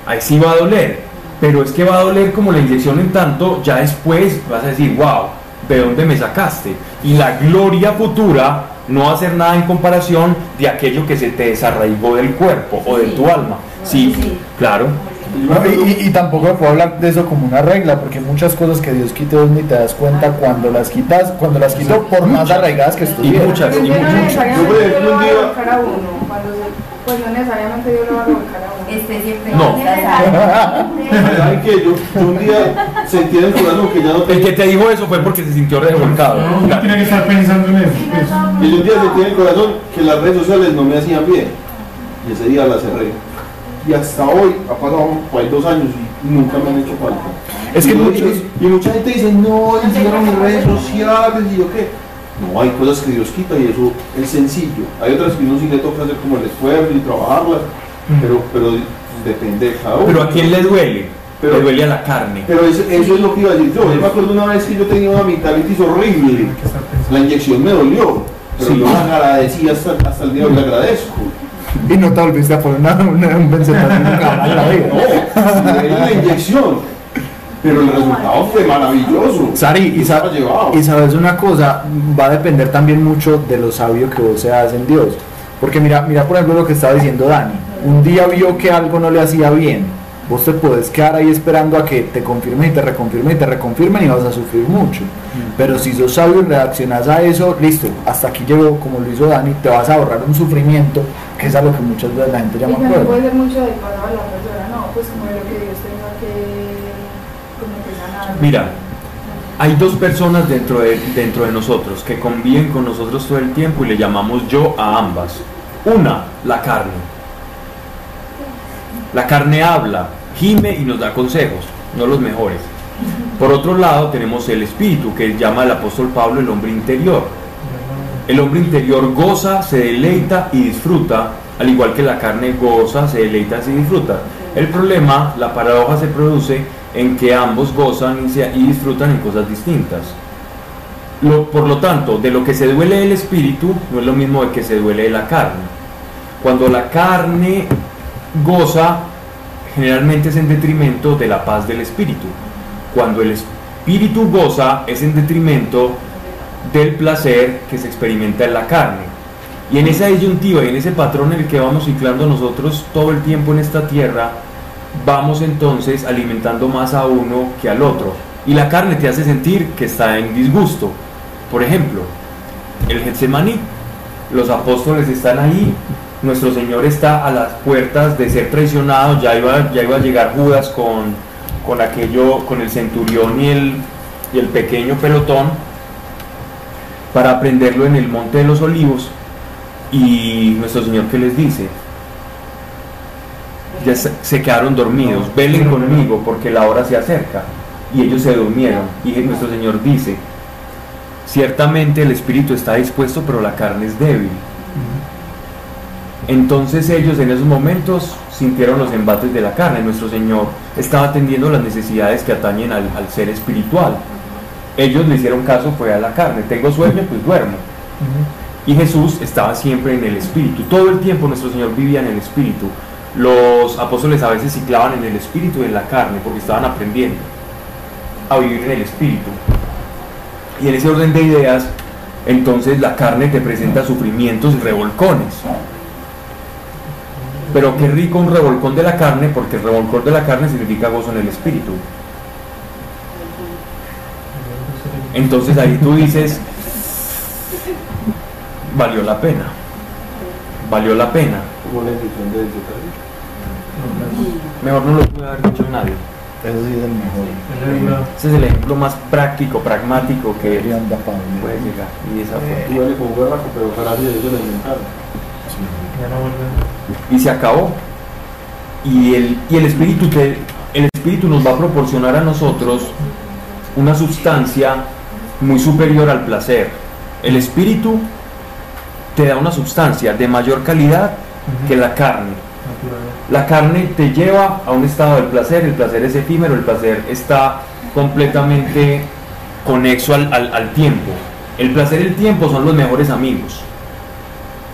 ahí sí va a doler, pero es que va a doler como la inyección en tanto, ya después vas a decir, wow, ¿de dónde me sacaste? Y la gloria futura no va a ser nada en comparación de aquello que se te desarraigó del cuerpo o de tu alma. Sí, claro. Y, y- y tampoco puedo hablar de eso como una regla, porque muchas cosas que Dios quite vos ni te das cuenta cuando las quitas, cuando las quito por más arraigadas que Y estuvieran. muchas, Es y que no muchas. Yo, por Dios ejemplo, un a día- revolcar a uno. Cuando se, pues no necesariamente Dios lo va a siempre No. ¿Saben qué? Yo, yo un día sentí en el corazón que ya no El tenía... que te dijo eso fue porque se sintió revolcado. No, uno tiene que estar pensando en eso. pues. Y yo un día sentí en el corazón que las redes sociales no me hacían bien. Y ese día las cerré. Y hasta hoy, ha pasado ahí dos años y nunca me han hecho falta. Es que muchos- y mucha gente dice, no, hicieron mis redes sociales y yo qué. No, hay cosas que Dios quita y eso es sencillo. Hay otras que uno sí le toca hacer como el esfuerzo y trabajarlas, pero, pero depende de cada uno. Pero a quién le duele? Pero- le duele a la carne. Pero eso, eso es lo que iba a decir yo. Yo me acuerdo una vez que yo tenía una amigdalitis horrible. La inyección me dolió, pero Sí. yo la agradecí hasta, hasta el día de hoy, le agradezco. Y no te volviste a poner una, una- un benzetacil nunca más en la vida. No, me dieron la inyección, pero el resultado fue maravilloso. Sari, y, sa- y sabes una cosa, va a depender también mucho de lo sabio que vos seas en Dios. Porque mira, mira por ejemplo lo que estaba diciendo Dani. Un día vio que algo no le hacía bien. Vos te puedes quedar ahí esperando a que te confirmen y te reconfirmen y te reconfirmen y vas a sufrir mucho. Pero si sos sabio y reaccionas a eso, listo, hasta aquí llegó como lo hizo Dani, te vas a ahorrar un sufrimiento, que es a lo que muchas veces la gente llama prueba. puede ser mucho del pasado de la persona, no, pues como lo que Dios tenga que, como que sanar. Mira, hay dos personas dentro de, dentro de nosotros que conviven con nosotros todo el tiempo y le llamamos yo a ambas. Una, la carne. La carne habla, gime y nos da consejos, no los mejores. Por otro lado tenemos el espíritu, que llama el apóstol Pablo el hombre interior. El hombre interior goza, se deleita y disfruta, al igual que la carne goza, se deleita y disfruta. El problema, la paradoja se produce en que ambos gozan y, disfrutan en cosas distintas. Por lo tanto, de lo que se duele el espíritu no es lo mismo de que se duele la carne. Cuando la carne goza, generalmente es en detrimento de la paz del espíritu. Cuando el espíritu goza, es en detrimento del placer que se experimenta en la carne. Y en esa disyuntiva y en ese patrón en el que vamos ciclando nosotros todo el tiempo en esta tierra, vamos entonces alimentando más a uno que al otro. Y la carne te hace sentir que está en disgusto. Por ejemplo, el Getsemaní, los apóstoles están ahí, nuestro Señor está a las puertas de ser traicionado, ya iba, ya iba a llegar Judas con, con aquello, con el centurión y el, y el pequeño pelotón para prenderlo en el monte de los olivos. Y nuestro Señor que les dice, ya se, se quedaron dormidos, velen conmigo porque la hora se acerca. Y ellos se durmieron. Y nuestro Señor dice, ciertamente el espíritu está dispuesto, pero la carne es débil. Entonces ellos en esos momentos sintieron los embates de la carne. Nuestro Señor estaba atendiendo las necesidades que atañen al, al ser espiritual. Ellos le hicieron caso fue a la carne. Tengo sueño, pues duermo. Y Jesús estaba siempre en el espíritu. Todo el tiempo nuestro Señor vivía en el espíritu. Los apóstoles a veces ciclaban en el espíritu y en la carne porque estaban aprendiendo a vivir en el espíritu. Y en ese orden de ideas, entonces la carne te presenta sufrimientos y revolcones. Pero qué rico un revolcón de la carne, porque el revolcón de la carne significa gozo en el espíritu. Entonces ahí tú dices, valió la pena, valió la pena. La de Mejor no lo pude haber dicho nadie. Eso sí es el mejor. Ese es la- Ese es el ejemplo más práctico, pragmático que puede llegar. Y esa fue. Berraco, pero inventaron. y se acabó. Y el, y el espíritu te- el espíritu nos va a proporcionar a nosotros una sustancia muy superior al placer. El espíritu te da una sustancia de mayor calidad que la carne. La carne te lleva a un estado del placer, el placer es efímero, el placer está completamente conexo al, al- tiempo. El placer y el tiempo son los mejores amigos.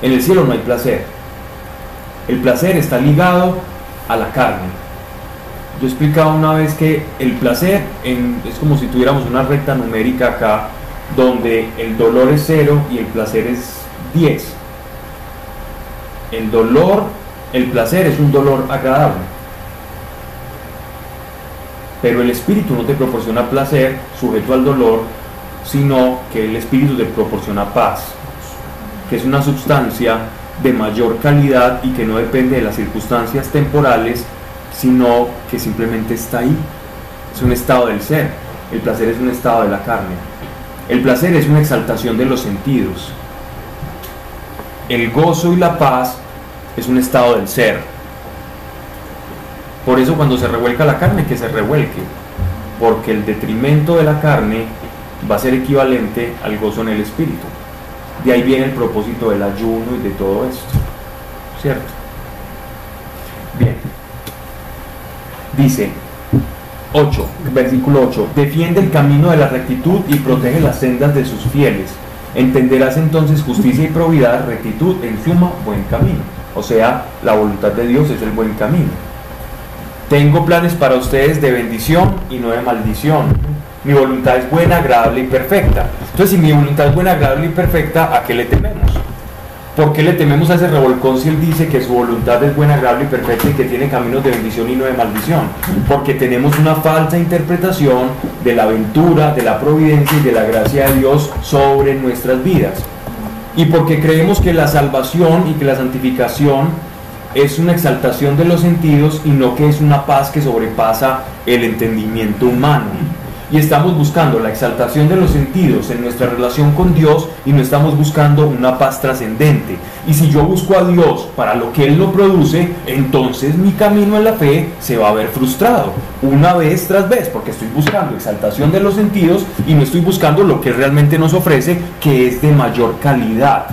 En el cielo no hay placer. El placer está ligado a la carne. Yo explicaba una vez que el placer es como si tuviéramos una recta numérica acá, donde el dolor es cero y el placer es 10. El dolor, el placer es un dolor agradable. Pero el espíritu no te proporciona placer sujeto al dolor, sino que el espíritu te proporciona paz, que es una sustancia de mayor calidad y que no depende de las circunstancias temporales, sino que simplemente está ahí. Es un estado del ser. El placer es un estado de la carne. El placer es una exaltación de los sentidos. El gozo y la paz es un estado del ser. Por eso cuando se revuelca la carne, que se revuelque. Porque el detrimento de la carne va a ser equivalente al gozo en el espíritu. De ahí viene el propósito del ayuno y de todo esto. ¿Cierto? Bien. Dice 8, versículo 8. Defiende el camino de la rectitud y protege las sendas de sus fieles. Entenderás entonces justicia y probidad, rectitud, en suma, buen camino. O sea, la voluntad de Dios es el buen camino. Tengo planes para ustedes de bendición y no de maldición. Mi voluntad es buena, agradable y perfecta. Entonces, si mi voluntad es buena, agradable y perfecta, ¿a qué le tememos? ¿Por qué le tememos a ese revolcón si él dice que su voluntad es buena, agradable y perfecta y que tiene caminos de bendición y no de maldición? Porque tenemos una falsa interpretación de la aventura, de la providencia y de la gracia de Dios sobre nuestras vidas. Y porque creemos que la salvación y que la santificación es una exaltación de los sentidos y no que es una paz que sobrepasa el entendimiento humano. Y estamos buscando la exaltación de los sentidos en nuestra relación con Dios y no estamos buscando una paz trascendente. Y si yo busco a Dios para lo que Él no produce, entonces mi camino en la fe se va a ver frustrado una vez tras vez, porque estoy buscando exaltación de los sentidos y no estoy buscando lo que realmente nos ofrece, que es de mayor calidad.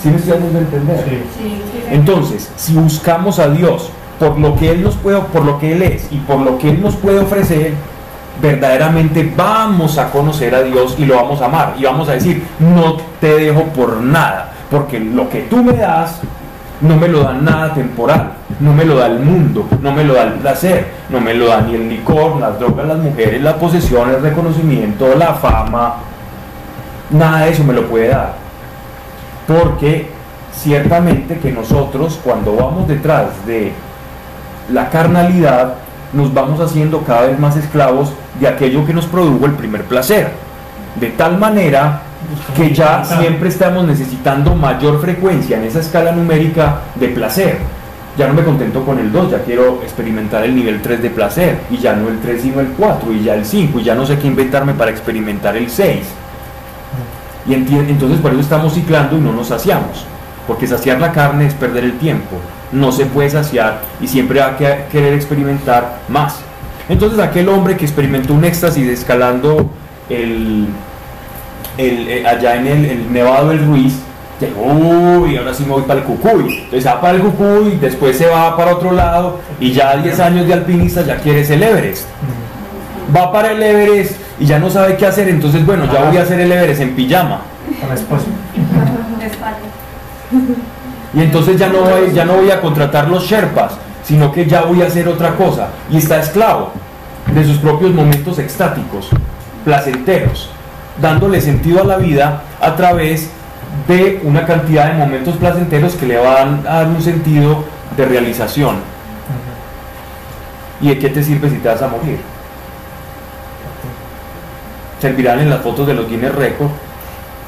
¿Sí me estoy dando a entender? Sí. Entonces, si buscamos a Dios por lo que Él nos puede, por lo que Él es y por lo que Él nos puede ofrecer, verdaderamente vamos a conocer a Dios y lo vamos a amar. Y vamos a decir, no te dejo por nada, porque lo que tú me das no me lo da nada temporal, no me lo da el mundo, no me lo da el placer, no me lo da ni el licor, las drogas, las mujeres, la posesión, el reconocimiento, la fama, nada de eso me lo puede dar. Porque ciertamente que nosotros cuando vamos detrás de la carnalidad, nos vamos haciendo cada vez más esclavos de aquello que nos produjo el primer placer. De tal manera que ya siempre estamos necesitando mayor frecuencia en esa escala numérica de placer. Ya no me contento con el 2, ya quiero experimentar el nivel 3 de placer, y ya no el 3 sino el 4, y ya el 5, y ya no sé qué inventarme para experimentar el 6. Y entonces por eso estamos ciclando y no nos saciamos. Porque saciar la carne es perder el tiempo. No se puede saciar y siempre va a que- querer experimentar más. Entonces aquel hombre que experimentó un éxtasis escalando el, el- eh, allá en el, el Nevado del Ruiz, llegó, uy, ahora sí me voy para el Cucuy. Entonces va para el Cucuy, después se va para otro lado y ya 10 años de alpinista ya quiere el Everest va para el Everest y ya no sabe qué hacer, entonces bueno, ya voy a hacer el Everest en pijama. Con. Y entonces ya no voy, ya no voy a contratar los Sherpas, sino que ya voy a hacer otra cosa. Y está esclavo de sus propios momentos extáticos, placenteros. dándole sentido a la vida a través de una cantidad de momentos placenteros que le van a dar un sentido de realización. ¿Y de qué te sirve si te vas a morir? Servirán en las fotos de los Guinness Record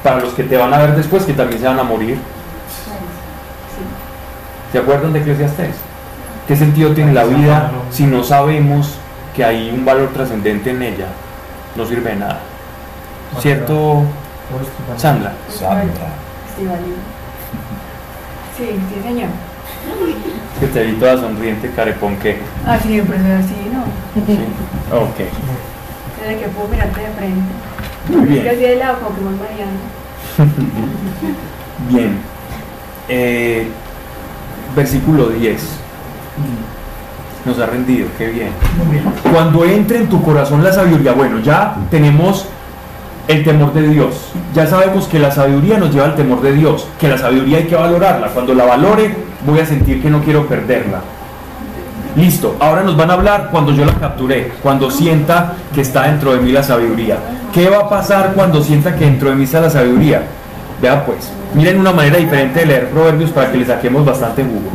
para los que te van a ver después que también se van a morir. ¿Se acuerdan de Eclesiastes? ¿Qué sentido tiene la vida si no sabemos que hay un valor trascendente en ella? No sirve de nada. ¿Cierto, Sandra? Sandra. Sí, sí, señor. Que te vi toda sonriente, carepón, que. Ah, siempre soy así, ¿no? Sí. Ok. Desde que puedo mirarte de frente. Muy Es que bien. así de lado, como que más Mariana. Bien. Eh, versículo 10. Nos ha rendido, qué bien. Cuando entre en tu corazón la sabiduría, bueno, ya tenemos el temor de Dios. Ya sabemos que la sabiduría nos lleva al temor de Dios, que la sabiduría hay que valorarla. Cuando la valore, voy a sentir que no quiero perderla. Listo, ahora nos van a hablar cuando yo la capturé, cuando sienta que está dentro de mí la sabiduría. ¿Qué va a pasar cuando sienta que dentro de mí está la sabiduría? Vean pues, miren una manera diferente de leer proverbios para que le saquemos bastante jugo.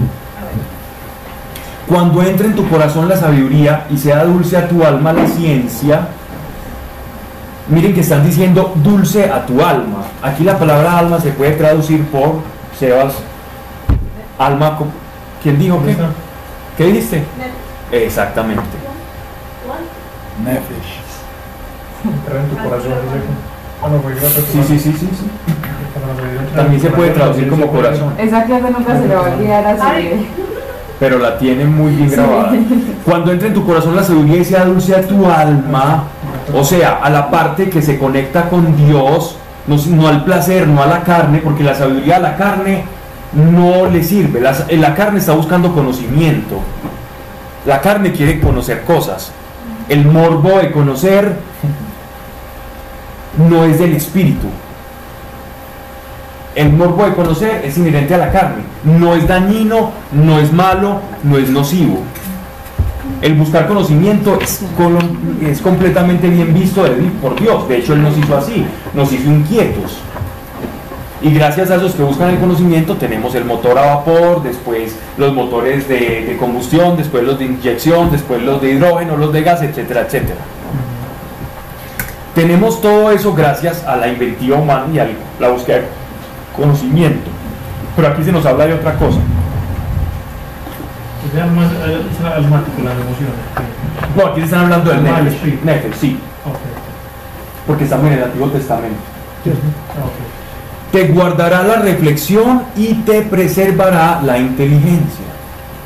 Cuando entre en tu corazón la sabiduría y sea dulce a tu alma la ciencia, miren que están diciendo dulce a tu alma. Aquí la palabra alma se puede traducir por Sebas, alma. ¿Quién dijo qué? ¿Qué dijiste? Exactamente. Nefesh. Entrar en tu corazón, pues, Sí, sí, sí, sí, sí. entra También se puede traducir como corazón. Esa clase nunca se le va a olvidar así. Pero la tiene muy bien grabada. Cuando entre en tu corazón la sabiduría y sea dulce a tu alma, o sea, a la parte que se conecta con Dios, no, no al placer, no a la carne, porque la sabiduría a la carne no le sirve. La, la carne está buscando conocimiento. La carne quiere conocer cosas. El morbo de conocer no es del espíritu. El morbo de conocer es inherente a la carne. No es dañino, no es malo, no es nocivo. El buscar conocimiento es, es completamente bien visto por Dios. De hecho, Él nos hizo así, nos hizo inquietos. Y gracias a esos que buscan el conocimiento tenemos el motor a vapor, después los motores de, de combustión, después los de inyección, después los de hidrógeno, los de gas, etcétera, etcétera. Tenemos todo eso gracias a la inventiva humana y a la búsqueda conocimiento. Pero aquí se nos habla de otra cosa. Es alma- almático, las emociones. No, aquí se están hablando del el Nefesh. Nefesh, sí, porque estamos en el Antiguo Testamento. Ah, ok. Te guardará la reflexión y te preservará la inteligencia.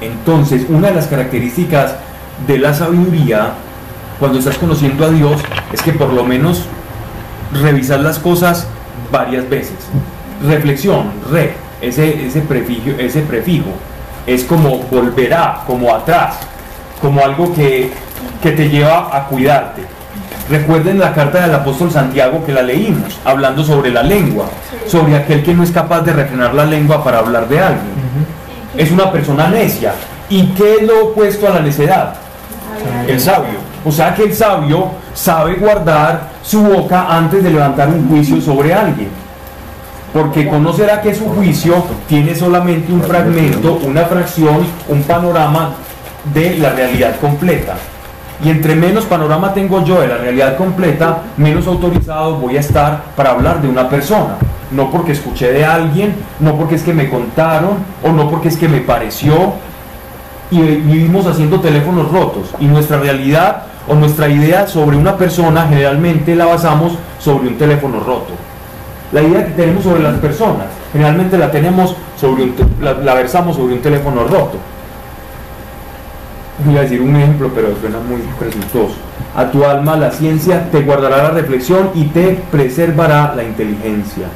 Entonces, una de las características de la sabiduría, cuando estás conociendo a Dios, es que por lo menos revisas las cosas varias veces. Reflexión, re, ese, ese, prefijo, ese prefijo, es como volverá, como atrás, como algo que, que te lleva a cuidarte. Recuerden la carta del apóstol Santiago que la leímos, hablando sobre la lengua, sobre aquel que no es capaz de refrenar la lengua para hablar de alguien. Es una persona necia. ¿Y qué es lo opuesto a la necedad? El sabio. O sea que el sabio sabe guardar su boca antes de levantar un juicio sobre alguien. Porque conocerá que su juicio tiene solamente un fragmento, una fracción, un panorama de la realidad completa. Y entre menos panorama tengo yo de la realidad completa, menos autorizado voy a estar para hablar de una persona. No porque escuché de alguien, no porque es que me contaron, o no porque es que me pareció. Y vivimos haciendo teléfonos rotos. Y nuestra realidad o nuestra idea sobre una persona generalmente la basamos sobre un teléfono roto. La idea que tenemos sobre las personas, generalmente la tenemos sobre un la, versamos sobre un teléfono roto. Voy a decir un ejemplo, pero suena muy presuntuoso. A tu alma la ciencia te guardará la reflexión y te preservará la inteligencia.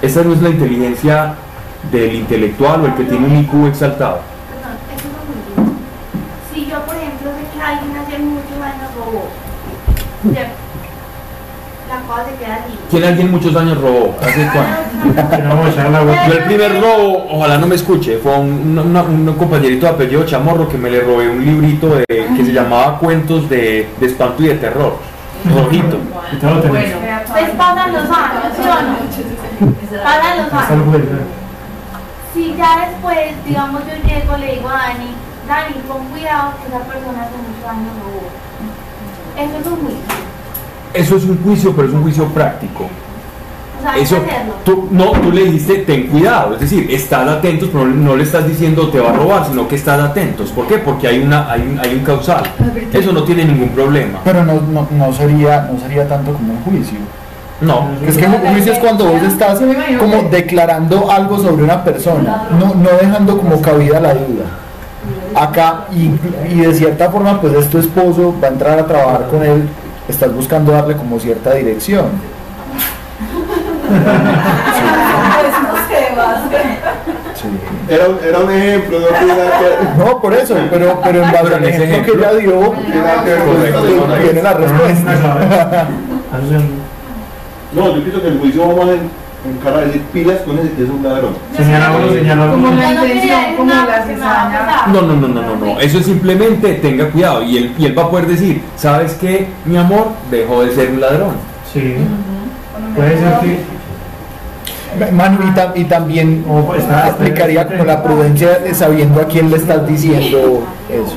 Esa no es la inteligencia del intelectual o el que tiene un IQ exaltado. Perdón, eso es. Si yo, por ejemplo, sé que alguien hace muchos años robó, ¿cierto? la cosa se queda así. ¿Quién alguien muchos años robó? ¿Hace cuánto? Que no vamos a echar la vuelta. Yo el primer robo, ojalá no me escuche, fue un, una- un compañerito de apellido Chamorro que me le robé un librito de, que se llamaba Cuentos de, de espanto y de terror. Rojito. Tenés. Pues pasan los años, ¿sí o no? Pasan los años. Si ya después, digamos, yo llego, le digo a Dani, Dani, pon cuidado que esa persona hace muchos años robó. Eso es un juicio. Eso es un juicio, pero es un juicio práctico. O sea, hay Eso, tú, no, tú le dijiste, ten cuidado, es decir, estás atentos, pero no le estás diciendo te va a robar, sino que estás atentos. ¿Por qué? Porque hay, una, hay, un, hay un causal. Eso no tiene ningún problema. Pero no, no, no sería, no sería tanto como un juicio. No. Es que un juicio es cuando vos estás como declarando algo sobre una persona, no, no dejando como cabida la duda. Acá, y, y de cierta forma, pues es tu esposo, va a entrar a trabajar con él, estás buscando darle como cierta dirección. Pues. Sí. Era, un- era un ejemplo, no tiene nada que ver. No, por eso, pero, pero en base al en ese ejemplo que ejemplo- ella dio, No tiene la respuesta. No, yo pienso que el juicio vamos en, en cara de decir pilas con ese que es un ladrón. Señalarlo, señalarlo. Como la Ya no intención, como la a cizaña. No, no, no, no, no, no. Eso es simplemente tenga cuidado. Y él, y él va a poder decir, ¿sabes qué, mi amor? Dejó de ser un ladrón. Sí. Puede ser que. Manu, y, tam- y también pues, aplicaría como la prudencia de sabiendo a quién le estás diciendo eso.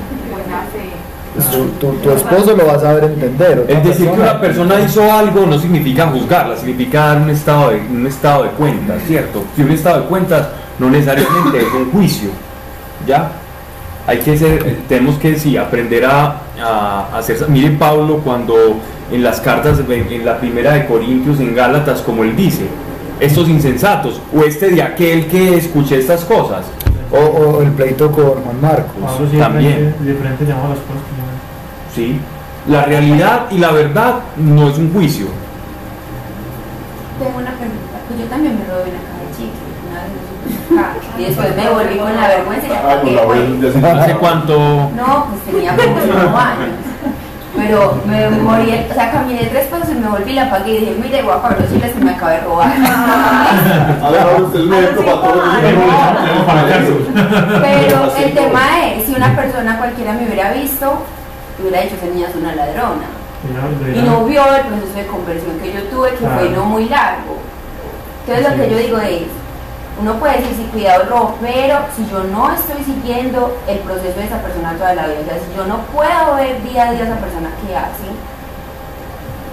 Tu, tu- tu esposo lo va a saber entender. Es decir, que una persona hizo algo no significa juzgarla, significa dar un estado de, un estado de cuentas, ¿cierto? Si un estado de cuentas no necesariamente es un juicio, ¿ya? Hay que ser, tenemos que sí, aprender a, hacer... Miren Pablo cuando en las cartas, en la primera de Corintios, en Gálatas, como él dice, estos insensatos, o este de aquel que escuché estas cosas, O, o el pleito con Juan Marcos. Pablo siempre También. diferente llama las cosas que. ¿Sí? La realidad y la verdad no es un juicio. Tengo una pregunta. Pues yo también me robé una caja de chicles una vez supermercado. Y después me volví con la vergüenza y la Ah, la ¿Hace cuánto? No, pues tenía como 5 años. Pero me morí, o sea, caminé tres pasos y me volví, la pagué y dije, mire, voy a pagar los chiles que me acabé de robar. A ver, ahora usted es para todos. Pero el tema es, si una persona cualquiera me hubiera visto, hubiera dicho, esa niña es una ladrona. Y no vio el proceso de conversión que yo tuve, que fue no muy largo. Entonces lo que yo digo es, uno puede decir, sí, cuidado el robo, pero si yo no estoy siguiendo el proceso de esa persona toda la vida, o sea, si yo no puedo ver día a día a esa persona que hace,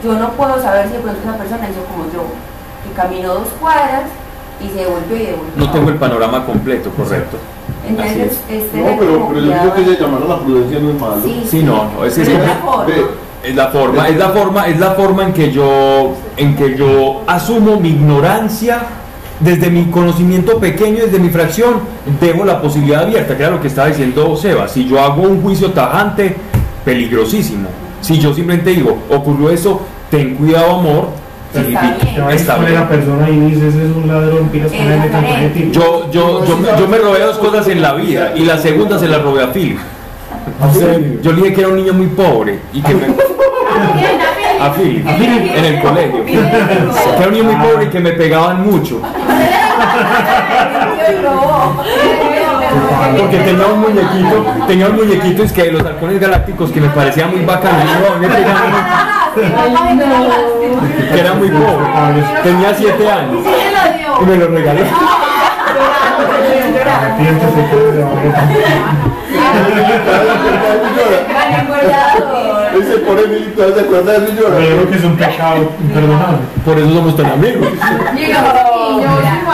yo no puedo saber si de pronto esa persona hizo como yo, que caminó dos cuadras y se devolvió y devolvió. No tengo el panorama completo, correcto. Entonces, este No, pero, pero yo creo que se llamar a la prudencia no es malo. Sí, Sí, no, no, es, que- es la forma. Es la forma, es la forma, es la forma en que yo, en que yo asumo mi ignorancia desde mi conocimiento pequeño, desde mi fracción, dejo la posibilidad abierta, que era lo que estaba diciendo Seba. Si yo hago un juicio tajante, peligrosísimo. Si yo simplemente digo, ocurrió eso, ten cuidado, amor. Te a la persona y dices, ese es un ladrón, pilas con él. Yo, yo, yo, me- yo me robé dos cosas en la vida y la segunda se la robé a Phil. ¿En serio? Yo le dije que era un niño muy pobre y que me... A Phil, en el colegio. Que era un niño muy pobre y que me pegaban mucho. Porque tenía un muñequito, tenía un muñequito es que de los halcones galácticos que me parecía muy bacano. Y no, que era muy pobre. Tenía siete años. Y me lo regalé. Arrepiéntete, que te va a Él se pone militar, se acuerda de creo que es un pecado imperdonable. Por eso somos tan amigos.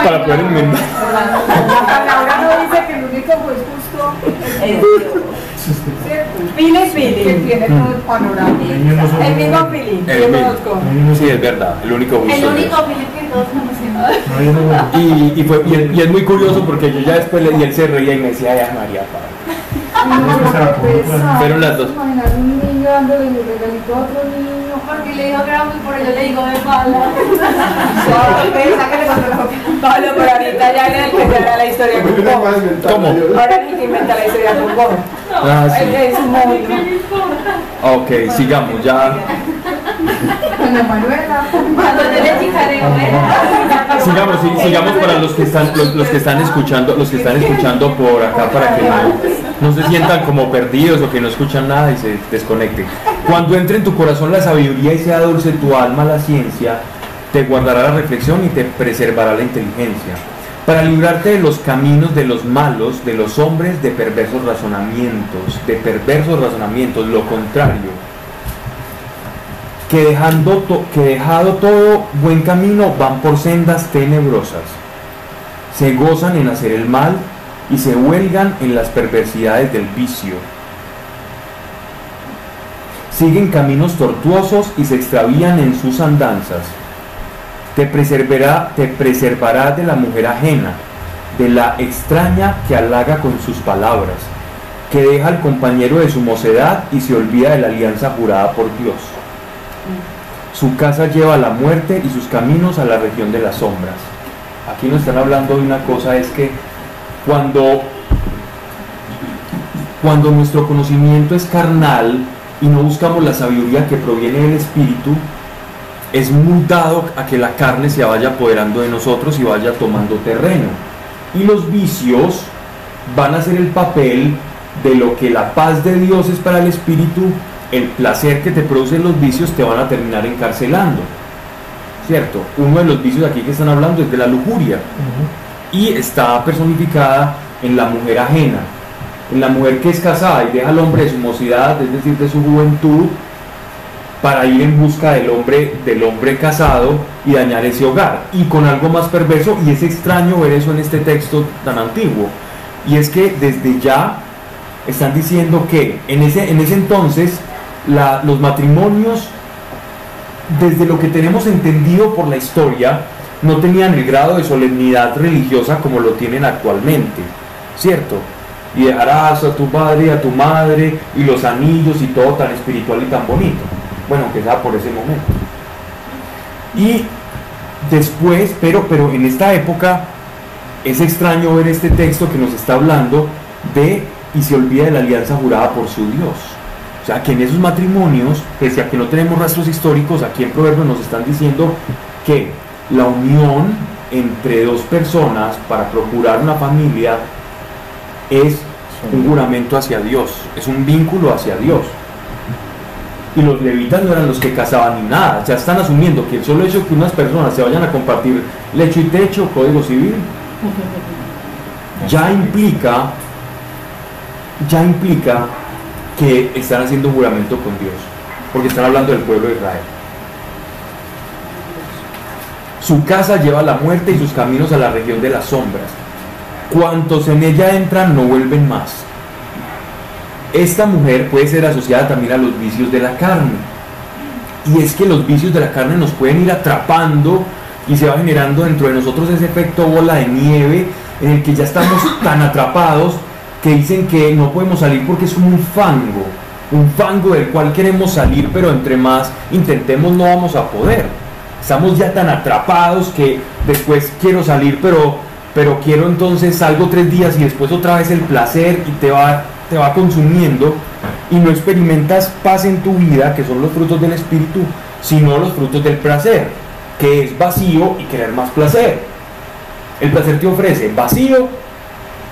Para poder enmendar. La palabra no dice que el único juez justo es ¿cierto? Pile, Que pile. tiene todo el panorama. El mismo. El Yo mismo. conozco. Sí, es verdad, el único gusto. El es único. Philip que todos conocemos. Y, y, fue, y, es, y es muy curioso porque yo ya después le, y él se reía y me decía, ay, María que pesado. Fueron las dos. Imaginar un niño dándole un regalito a otro niño. Porque le dijo que era muy por yo le digo de bala. Pablo, pero ahorita ya se haga la historia con mental, ¿Cómo? Ahora ni que inventa la historia con vos. Ah, sí. Él es muy. Ok, sigamos, ya. Doña Manuela. Cuando te le ¿verdad? Sigamos, sigamos para los que están, los que están escuchando, los que están escuchando por acá para que no, no se sientan como perdidos o que no escuchan nada y se desconecten. Cuando entre en tu corazón la sabiduría y sea dulce tu alma la ciencia, te guardará la reflexión y te preservará la inteligencia. Para librarte de los caminos de los malos, de los hombres de perversos razonamientos, de perversos razonamientos, lo contrario. Que, dejando que dejado todo buen camino van por sendas tenebrosas se gozan en hacer el mal y se huelgan en las perversidades del vicio. Siguen caminos tortuosos y se extravían en sus andanzas. Te preservará, te preservará de la mujer ajena, de la extraña que halaga con sus palabras, que deja al compañero de su mocedad y se olvida de la alianza jurada por Dios. Su casa lleva a la muerte y sus caminos a la región de las sombras aquí nos están hablando de una cosa, es que cuando, cuando nuestro conocimiento es carnal y no buscamos la sabiduría que proviene del Espíritu, es muy dado a que la carne se vaya apoderando de nosotros y vaya tomando terreno. Y los vicios van a ser el papel de lo que la paz de Dios es para el Espíritu, el placer que te producen los vicios te van a terminar encarcelando. ¿cierto? Uno de los vicios aquí que están hablando es de la lujuria y está personificada en la mujer ajena, en la mujer que es casada y deja al hombre de su mocidad, es decir, de su juventud, para ir en busca del hombre, del hombre casado y dañar ese hogar. Y con algo más perverso, y es extraño ver eso en este texto tan antiguo, y es que desde ya están diciendo que en ese, en ese entonces los matrimonios desde lo que tenemos entendido por la historia, no tenían el grado de solemnidad religiosa como lo tienen actualmente, ¿cierto? Y dejarás a tu padre a tu madre y los anillos y todo tan espiritual y tan bonito. Bueno, que sea por ese momento. Y después, pero, pero en esta época es extraño ver este texto que nos está hablando de y se olvida de la alianza jurada por su Dios. O sea, que en esos matrimonios, pese a que no tenemos rastros históricos, aquí en Proverbios nos están diciendo que la unión entre dos personas para procurar una familia es un juramento hacia Dios, es un vínculo hacia Dios. Y los levitas no eran los que casaban ni nada, ya están asumiendo que el solo hecho de que unas personas se vayan a compartir lecho y techo, código civil, ya implica, ya implica que están haciendo juramento con Dios, porque están hablando del pueblo de Israel. Su casa lleva a la muerte y sus caminos a la región de las sombras. Cuantos en ella entran no vuelven más. Esta mujer puede ser asociada también a los vicios de la carne. Y es que los vicios de la carne nos pueden ir atrapando y se va generando dentro de nosotros ese efecto bola de nieve en el que ya estamos tan atrapados que dicen que no podemos salir porque es como un fango, un fango del cual queremos salir, pero entre más intentemos no vamos a poder. Estamos ya tan atrapados que después quiero salir, pero, pero quiero entonces salgo tres días y después otra vez el placer y te va, te va consumiendo y no experimentas paz en tu vida, que son los frutos del espíritu, sino los frutos del placer, que es vacío y querer más placer. El placer te ofrece vacío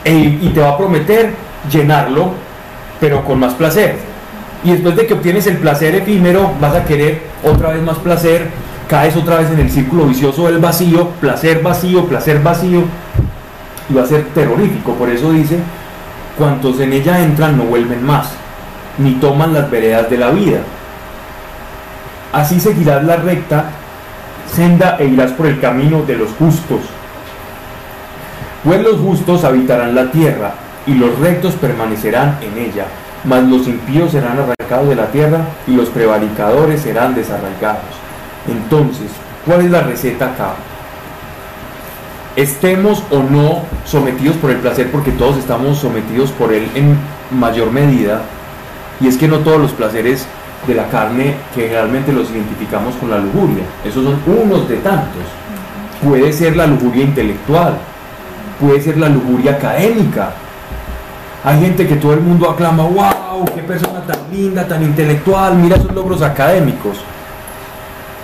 y te va a prometer llenarlo, pero con más placer. Y después de que obtienes el placer efímero, vas a querer otra vez más placer, caes otra vez en el círculo vicioso del vacío, placer vacío, placer vacío, y va a ser terrorífico. Por eso dice, cuantos en ella entran no vuelven más, ni toman las veredas de la vida. Así seguirás la recta senda e irás por el camino de los justos. Pues los justos habitarán la tierra y los rectos permanecerán en ella, mas los impíos serán arrancados de la tierra y los prevaricadores serán desarraigados. Entonces, ¿cuál es la receta acá? Estemos o no sometidos por el placer, porque todos estamos sometidos por él en mayor medida, y es que no todos los placeres de la carne que generalmente los identificamos con la lujuria, esos son unos de tantos. Puede ser la lujuria intelectual, puede ser la lujuria académica. Hay gente que todo el mundo aclama, wow, qué persona tan linda, tan intelectual, mira sus logros académicos.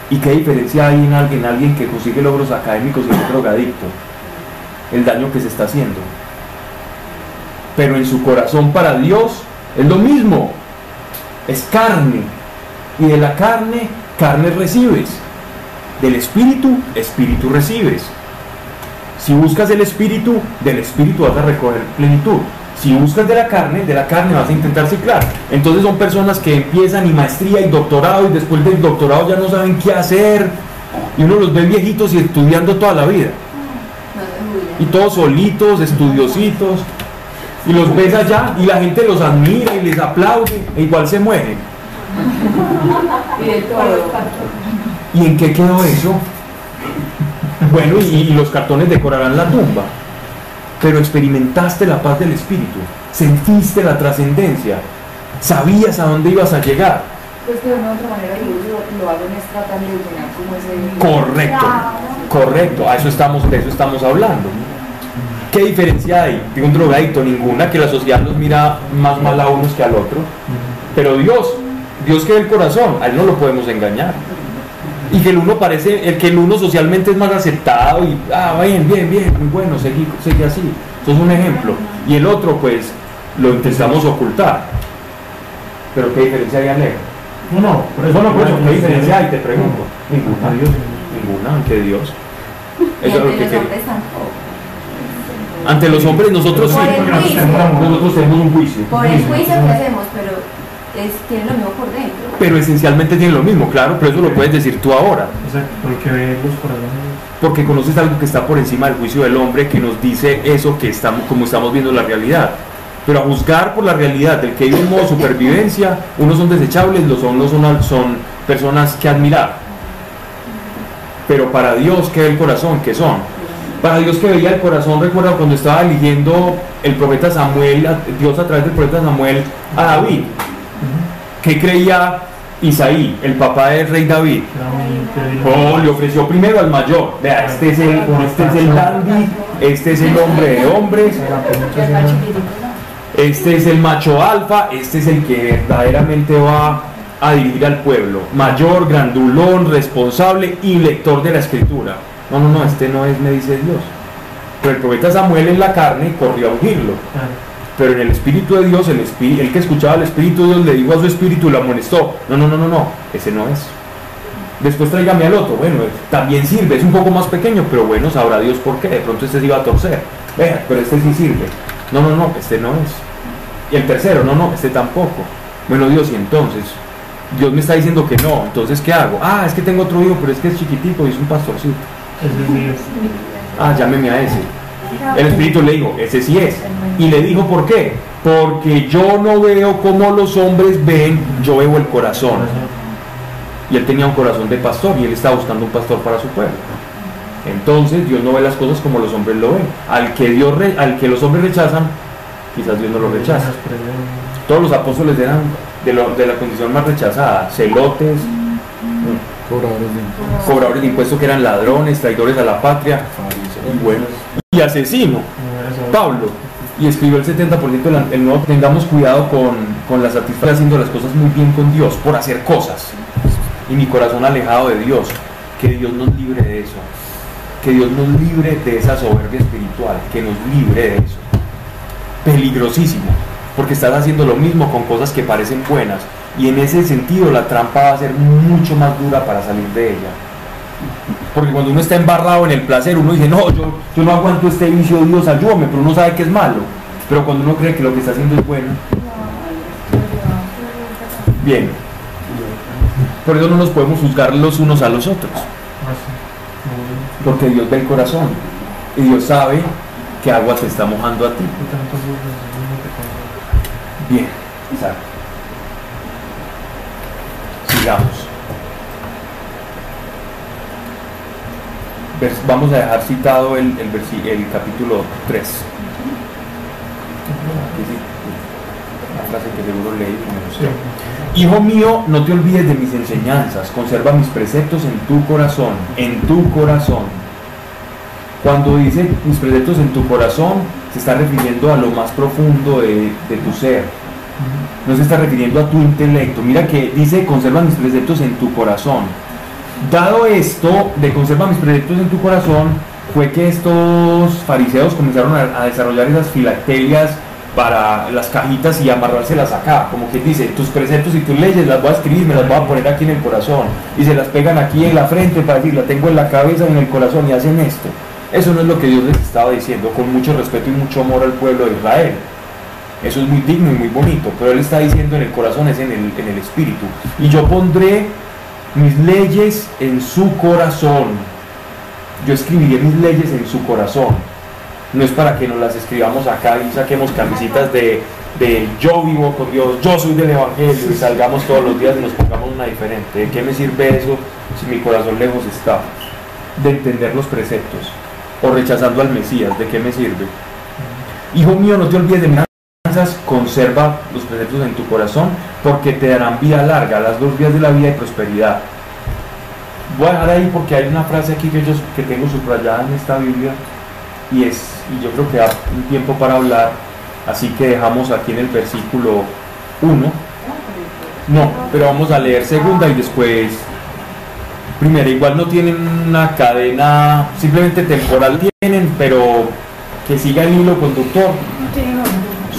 ¿Y qué diferencia hay en alguien, alguien que consigue logros académicos y es drogadicto? El daño que se está haciendo. pero en su corazón para Dios es lo mismo. Es carne. Y de la carne, carne recibes. Del espíritu, espíritu recibes. Si buscas el espíritu, del espíritu vas a recoger plenitud. Si buscas de la carne, de la carne vas a intentar ciclar. Entonces son personas que empiezan y maestría y doctorado y después del doctorado ya no saben qué hacer. Y uno los ve viejitos y estudiando toda la vida. Y todos solitos, estudiositos. Y los ves allá y la gente los admira y les aplaude e igual se mueren. ¿Y en qué quedó eso? Bueno, y, y los cartones decorarán la tumba. Pero experimentaste la paz del espíritu, sentiste la trascendencia, sabías a dónde ibas a llegar. Pues que de una u otra manera lo, lo hacen es tratando de llenar como ese... Correcto, correcto, a eso estamos, de eso estamos hablando. ¿Qué diferencia hay de un drogadicto? Ninguna, que la sociedad los mira más mal a unos que al otro. Pero Dios, Dios que ve el corazón, a él no lo podemos engañar. Y que el uno parece, el que el uno socialmente es más aceptado y, ah, bien, bien, bien, muy bueno, seguí, seguí así. Eso es un ejemplo. Y el otro, pues, lo intentamos ocultar. Pero ¿qué diferencia hay, Alejo? No, no, por eso no, por eso, no, ¿qué diferencia hay? Te pregunto. Ninguna. Dios. Ninguna, ante Dios. Eso es lo ante que los quería. hombres tampoco. Ante los hombres nosotros sí. Nosotros tenemos un juicio. Por el juicio que hacemos, pero es, tiene lo mismo por dentro. Pero esencialmente tienen lo mismo, claro, pero eso lo puedes decir tú ahora. Exacto, porque ve los corazones. Porque conoces algo que está por encima del juicio del hombre que nos dice eso que estamos, como estamos viendo la realidad. Pero a juzgar por la realidad del que vive en modo supervivencia, unos son desechables, los otros son, son personas que admirar. Pero para Dios, ¿qué ve el corazón? ¿Qué son? Para Dios que veía el corazón, recuerda cuando estaba eligiendo el profeta Samuel, Dios a través del profeta Samuel a David. ¿Qué creía Isaí, el papá del rey David? Oh, le ofreció primero al mayor. Vea, este es el, este este es el hombre de hombres, este es el macho alfa, este es el que verdaderamente va a dirigir al pueblo. Mayor, grandulón, responsable y lector de la escritura. No, no, no, este no es, me dice Dios. Pero el profeta Samuel en la carne corrió a ungirlo. Pero en el Espíritu de Dios, el, espí- el que escuchaba al Espíritu de Dios le dijo a su espíritu y lo amonestó. No, no, no, no, no, ese no es. Después tráigame al otro. Bueno, también sirve, es un poco más pequeño, pero bueno, sabrá Dios por qué. De pronto este se iba a torcer. Vea, pero este sí sirve. No, no, no, este no es. Y el tercero, no, no, este tampoco. Bueno, Dios, y entonces, Dios me está diciendo que no, entonces ¿qué hago? Ah, es que tengo otro hijo, pero es que es chiquitico y es un pastorcito. Ah, llámeme a ese. El Espíritu le dijo, ese sí es. Y le dijo, ¿por qué? Porque yo no veo como los hombres ven, yo veo el corazón. Y él tenía un corazón de pastor y él estaba buscando un pastor para su pueblo. Entonces Dios no ve las cosas como los hombres lo ven. Al que, Dios re- al que los hombres rechazan, quizás Dios no lo rechaza. Todos los apóstoles eran de, lo- de la condición más rechazada, celotes, Cobradores de impuestos que eran ladrones, traidores a la patria, y bueno, y asesino. Pablo. Y escribió el 70% del el nuevo tengamos cuidado con, con la satisfacción haciendo las cosas muy bien con Dios por hacer cosas. Y mi corazón alejado de Dios que Dios nos libre de eso. Que Dios nos libre de esa soberbia espiritual que nos libre de eso. Peligrosísimo porque estás haciendo lo mismo con cosas que parecen buenas. Y en ese sentido la trampa va a ser mucho más dura para salir de ella porque cuando uno está embarrado en el placer, uno dice, no, yo, yo no aguanto este vicio, Dios, ayúdame, pero uno sabe que es malo. Pero cuando uno cree que lo que está haciendo es bueno, bien. Por eso no nos podemos juzgar los unos a los otros, porque Dios ve el corazón y Dios sabe qué agua te está mojando a ti. Bien, exacto. Sigamos. Vamos a dejar citado el, el, versi- el capítulo 3. Aquí sí, Una frase que seguro leí y me gustó. Hijo mío, no te olvides de mis enseñanzas, conserva mis preceptos en tu corazón, en tu corazón. Cuando dice mis preceptos en tu corazón, se está refiriendo a lo más profundo de, de tu ser. No se está refiriendo a tu intelecto. Mira que dice conserva mis preceptos en tu corazón. Dado esto de conserva mis preceptos en tu corazón, fue que estos fariseos comenzaron a, a desarrollar esas filactelias para las cajitas y amarrárselas acá, como que dice, tus preceptos y tus leyes las voy a escribir, me las voy a poner aquí en el corazón, y se las pegan aquí en la frente para decir, la tengo en la cabeza, en el corazón, y hacen esto. Eso no es lo que Dios les estaba diciendo, con mucho respeto y mucho amor al pueblo de Israel. Eso es muy digno y muy bonito, pero Él está diciendo en el corazón, es en el, en el espíritu. Y yo pondré mis leyes en su corazón. Yo escribiré mis leyes en su corazón no es para que nos las escribamos acá y saquemos camisitas de, de yo vivo con Dios, yo soy del Evangelio y salgamos todos los días y nos pongamos una diferente. ¿De qué me sirve eso si mi corazón lejos está? De entender los preceptos o rechazando al Mesías, ¿de qué me sirve? Hijo mío, no te olvides de mis conserva los preceptos en tu corazón porque te darán vida larga, las dos vías de la vida y prosperidad. Voy a dejar ahí porque hay una frase aquí que yo que tengo subrayada en esta Biblia y, es, y yo creo que da un tiempo para hablar, así que dejamos aquí en el versículo 1. No, pero vamos a leer segunda y después primera. Igual no tienen una cadena, simplemente temporal tienen, pero que siga el hilo conductor,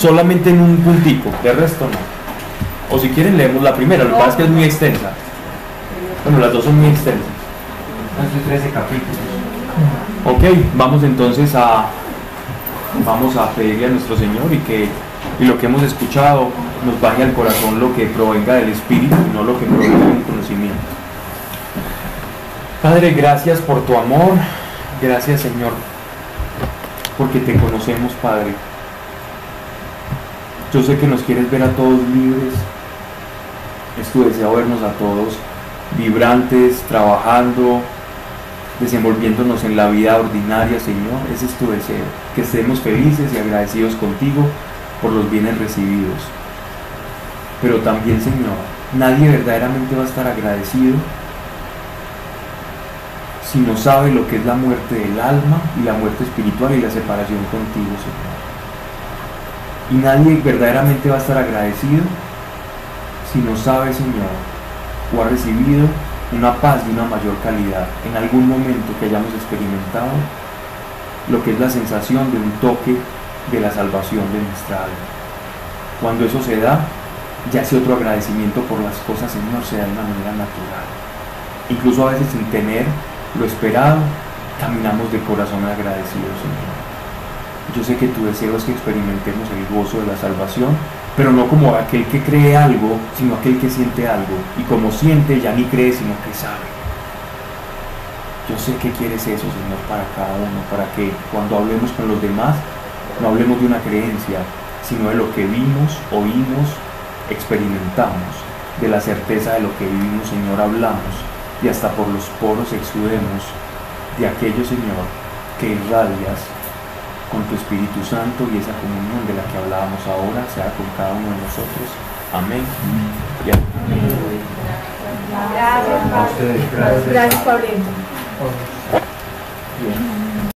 solamente en un puntico, de resto no. O si quieren leemos la primera, lo que pasa es que es muy extensa. Bueno, las dos son muy extensas. Son 13 capítulos. Ok, vamos entonces a vamos a pedirle a nuestro Señor y que y lo que hemos escuchado nos baje al corazón lo que provenga del Espíritu y no lo que provenga del conocimiento. Padre, gracias por tu amor, gracias Señor, porque te conocemos, Padre. Yo sé que nos quieres ver a todos libres, es tu deseo vernos a todos vibrantes, trabajando, desenvolviéndonos en la vida ordinaria, Señor. Ese es tu deseo, que estemos felices y agradecidos contigo por los bienes recibidos. Pero también, Señor, nadie verdaderamente va a estar agradecido si no sabe lo que es la muerte del alma y la muerte espiritual y la separación contigo, Señor. Y nadie verdaderamente va a estar agradecido si no sabe, Señor, o ha recibido una paz de una mayor calidad en algún momento que hayamos experimentado lo que es la sensación de un toque de la salvación de nuestra alma. Cuando eso se da, ya ese otro agradecimiento por las cosas, Señor, se da de una manera natural. Incluso a veces sin tener lo esperado, caminamos de corazón agradecido, Señor. Yo sé que tu deseo es que experimentemos el gozo de la salvación pero no como aquel que cree algo, sino aquel que siente algo. Y como siente, ya ni cree, sino que sabe. Yo sé que quieres eso, Señor, para cada uno, para que cuando hablemos con los demás, no hablemos de una creencia, sino de lo que vimos, oímos, experimentamos, de la certeza de lo que vivimos, Señor, hablamos, y hasta por los poros exudemos de aquello, Señor, que irradias con tu Espíritu Santo y esa comunión de la que hablábamos ahora sea con cada uno de nosotros. Amén. Gracias, Gracias, Gracias, Pablo.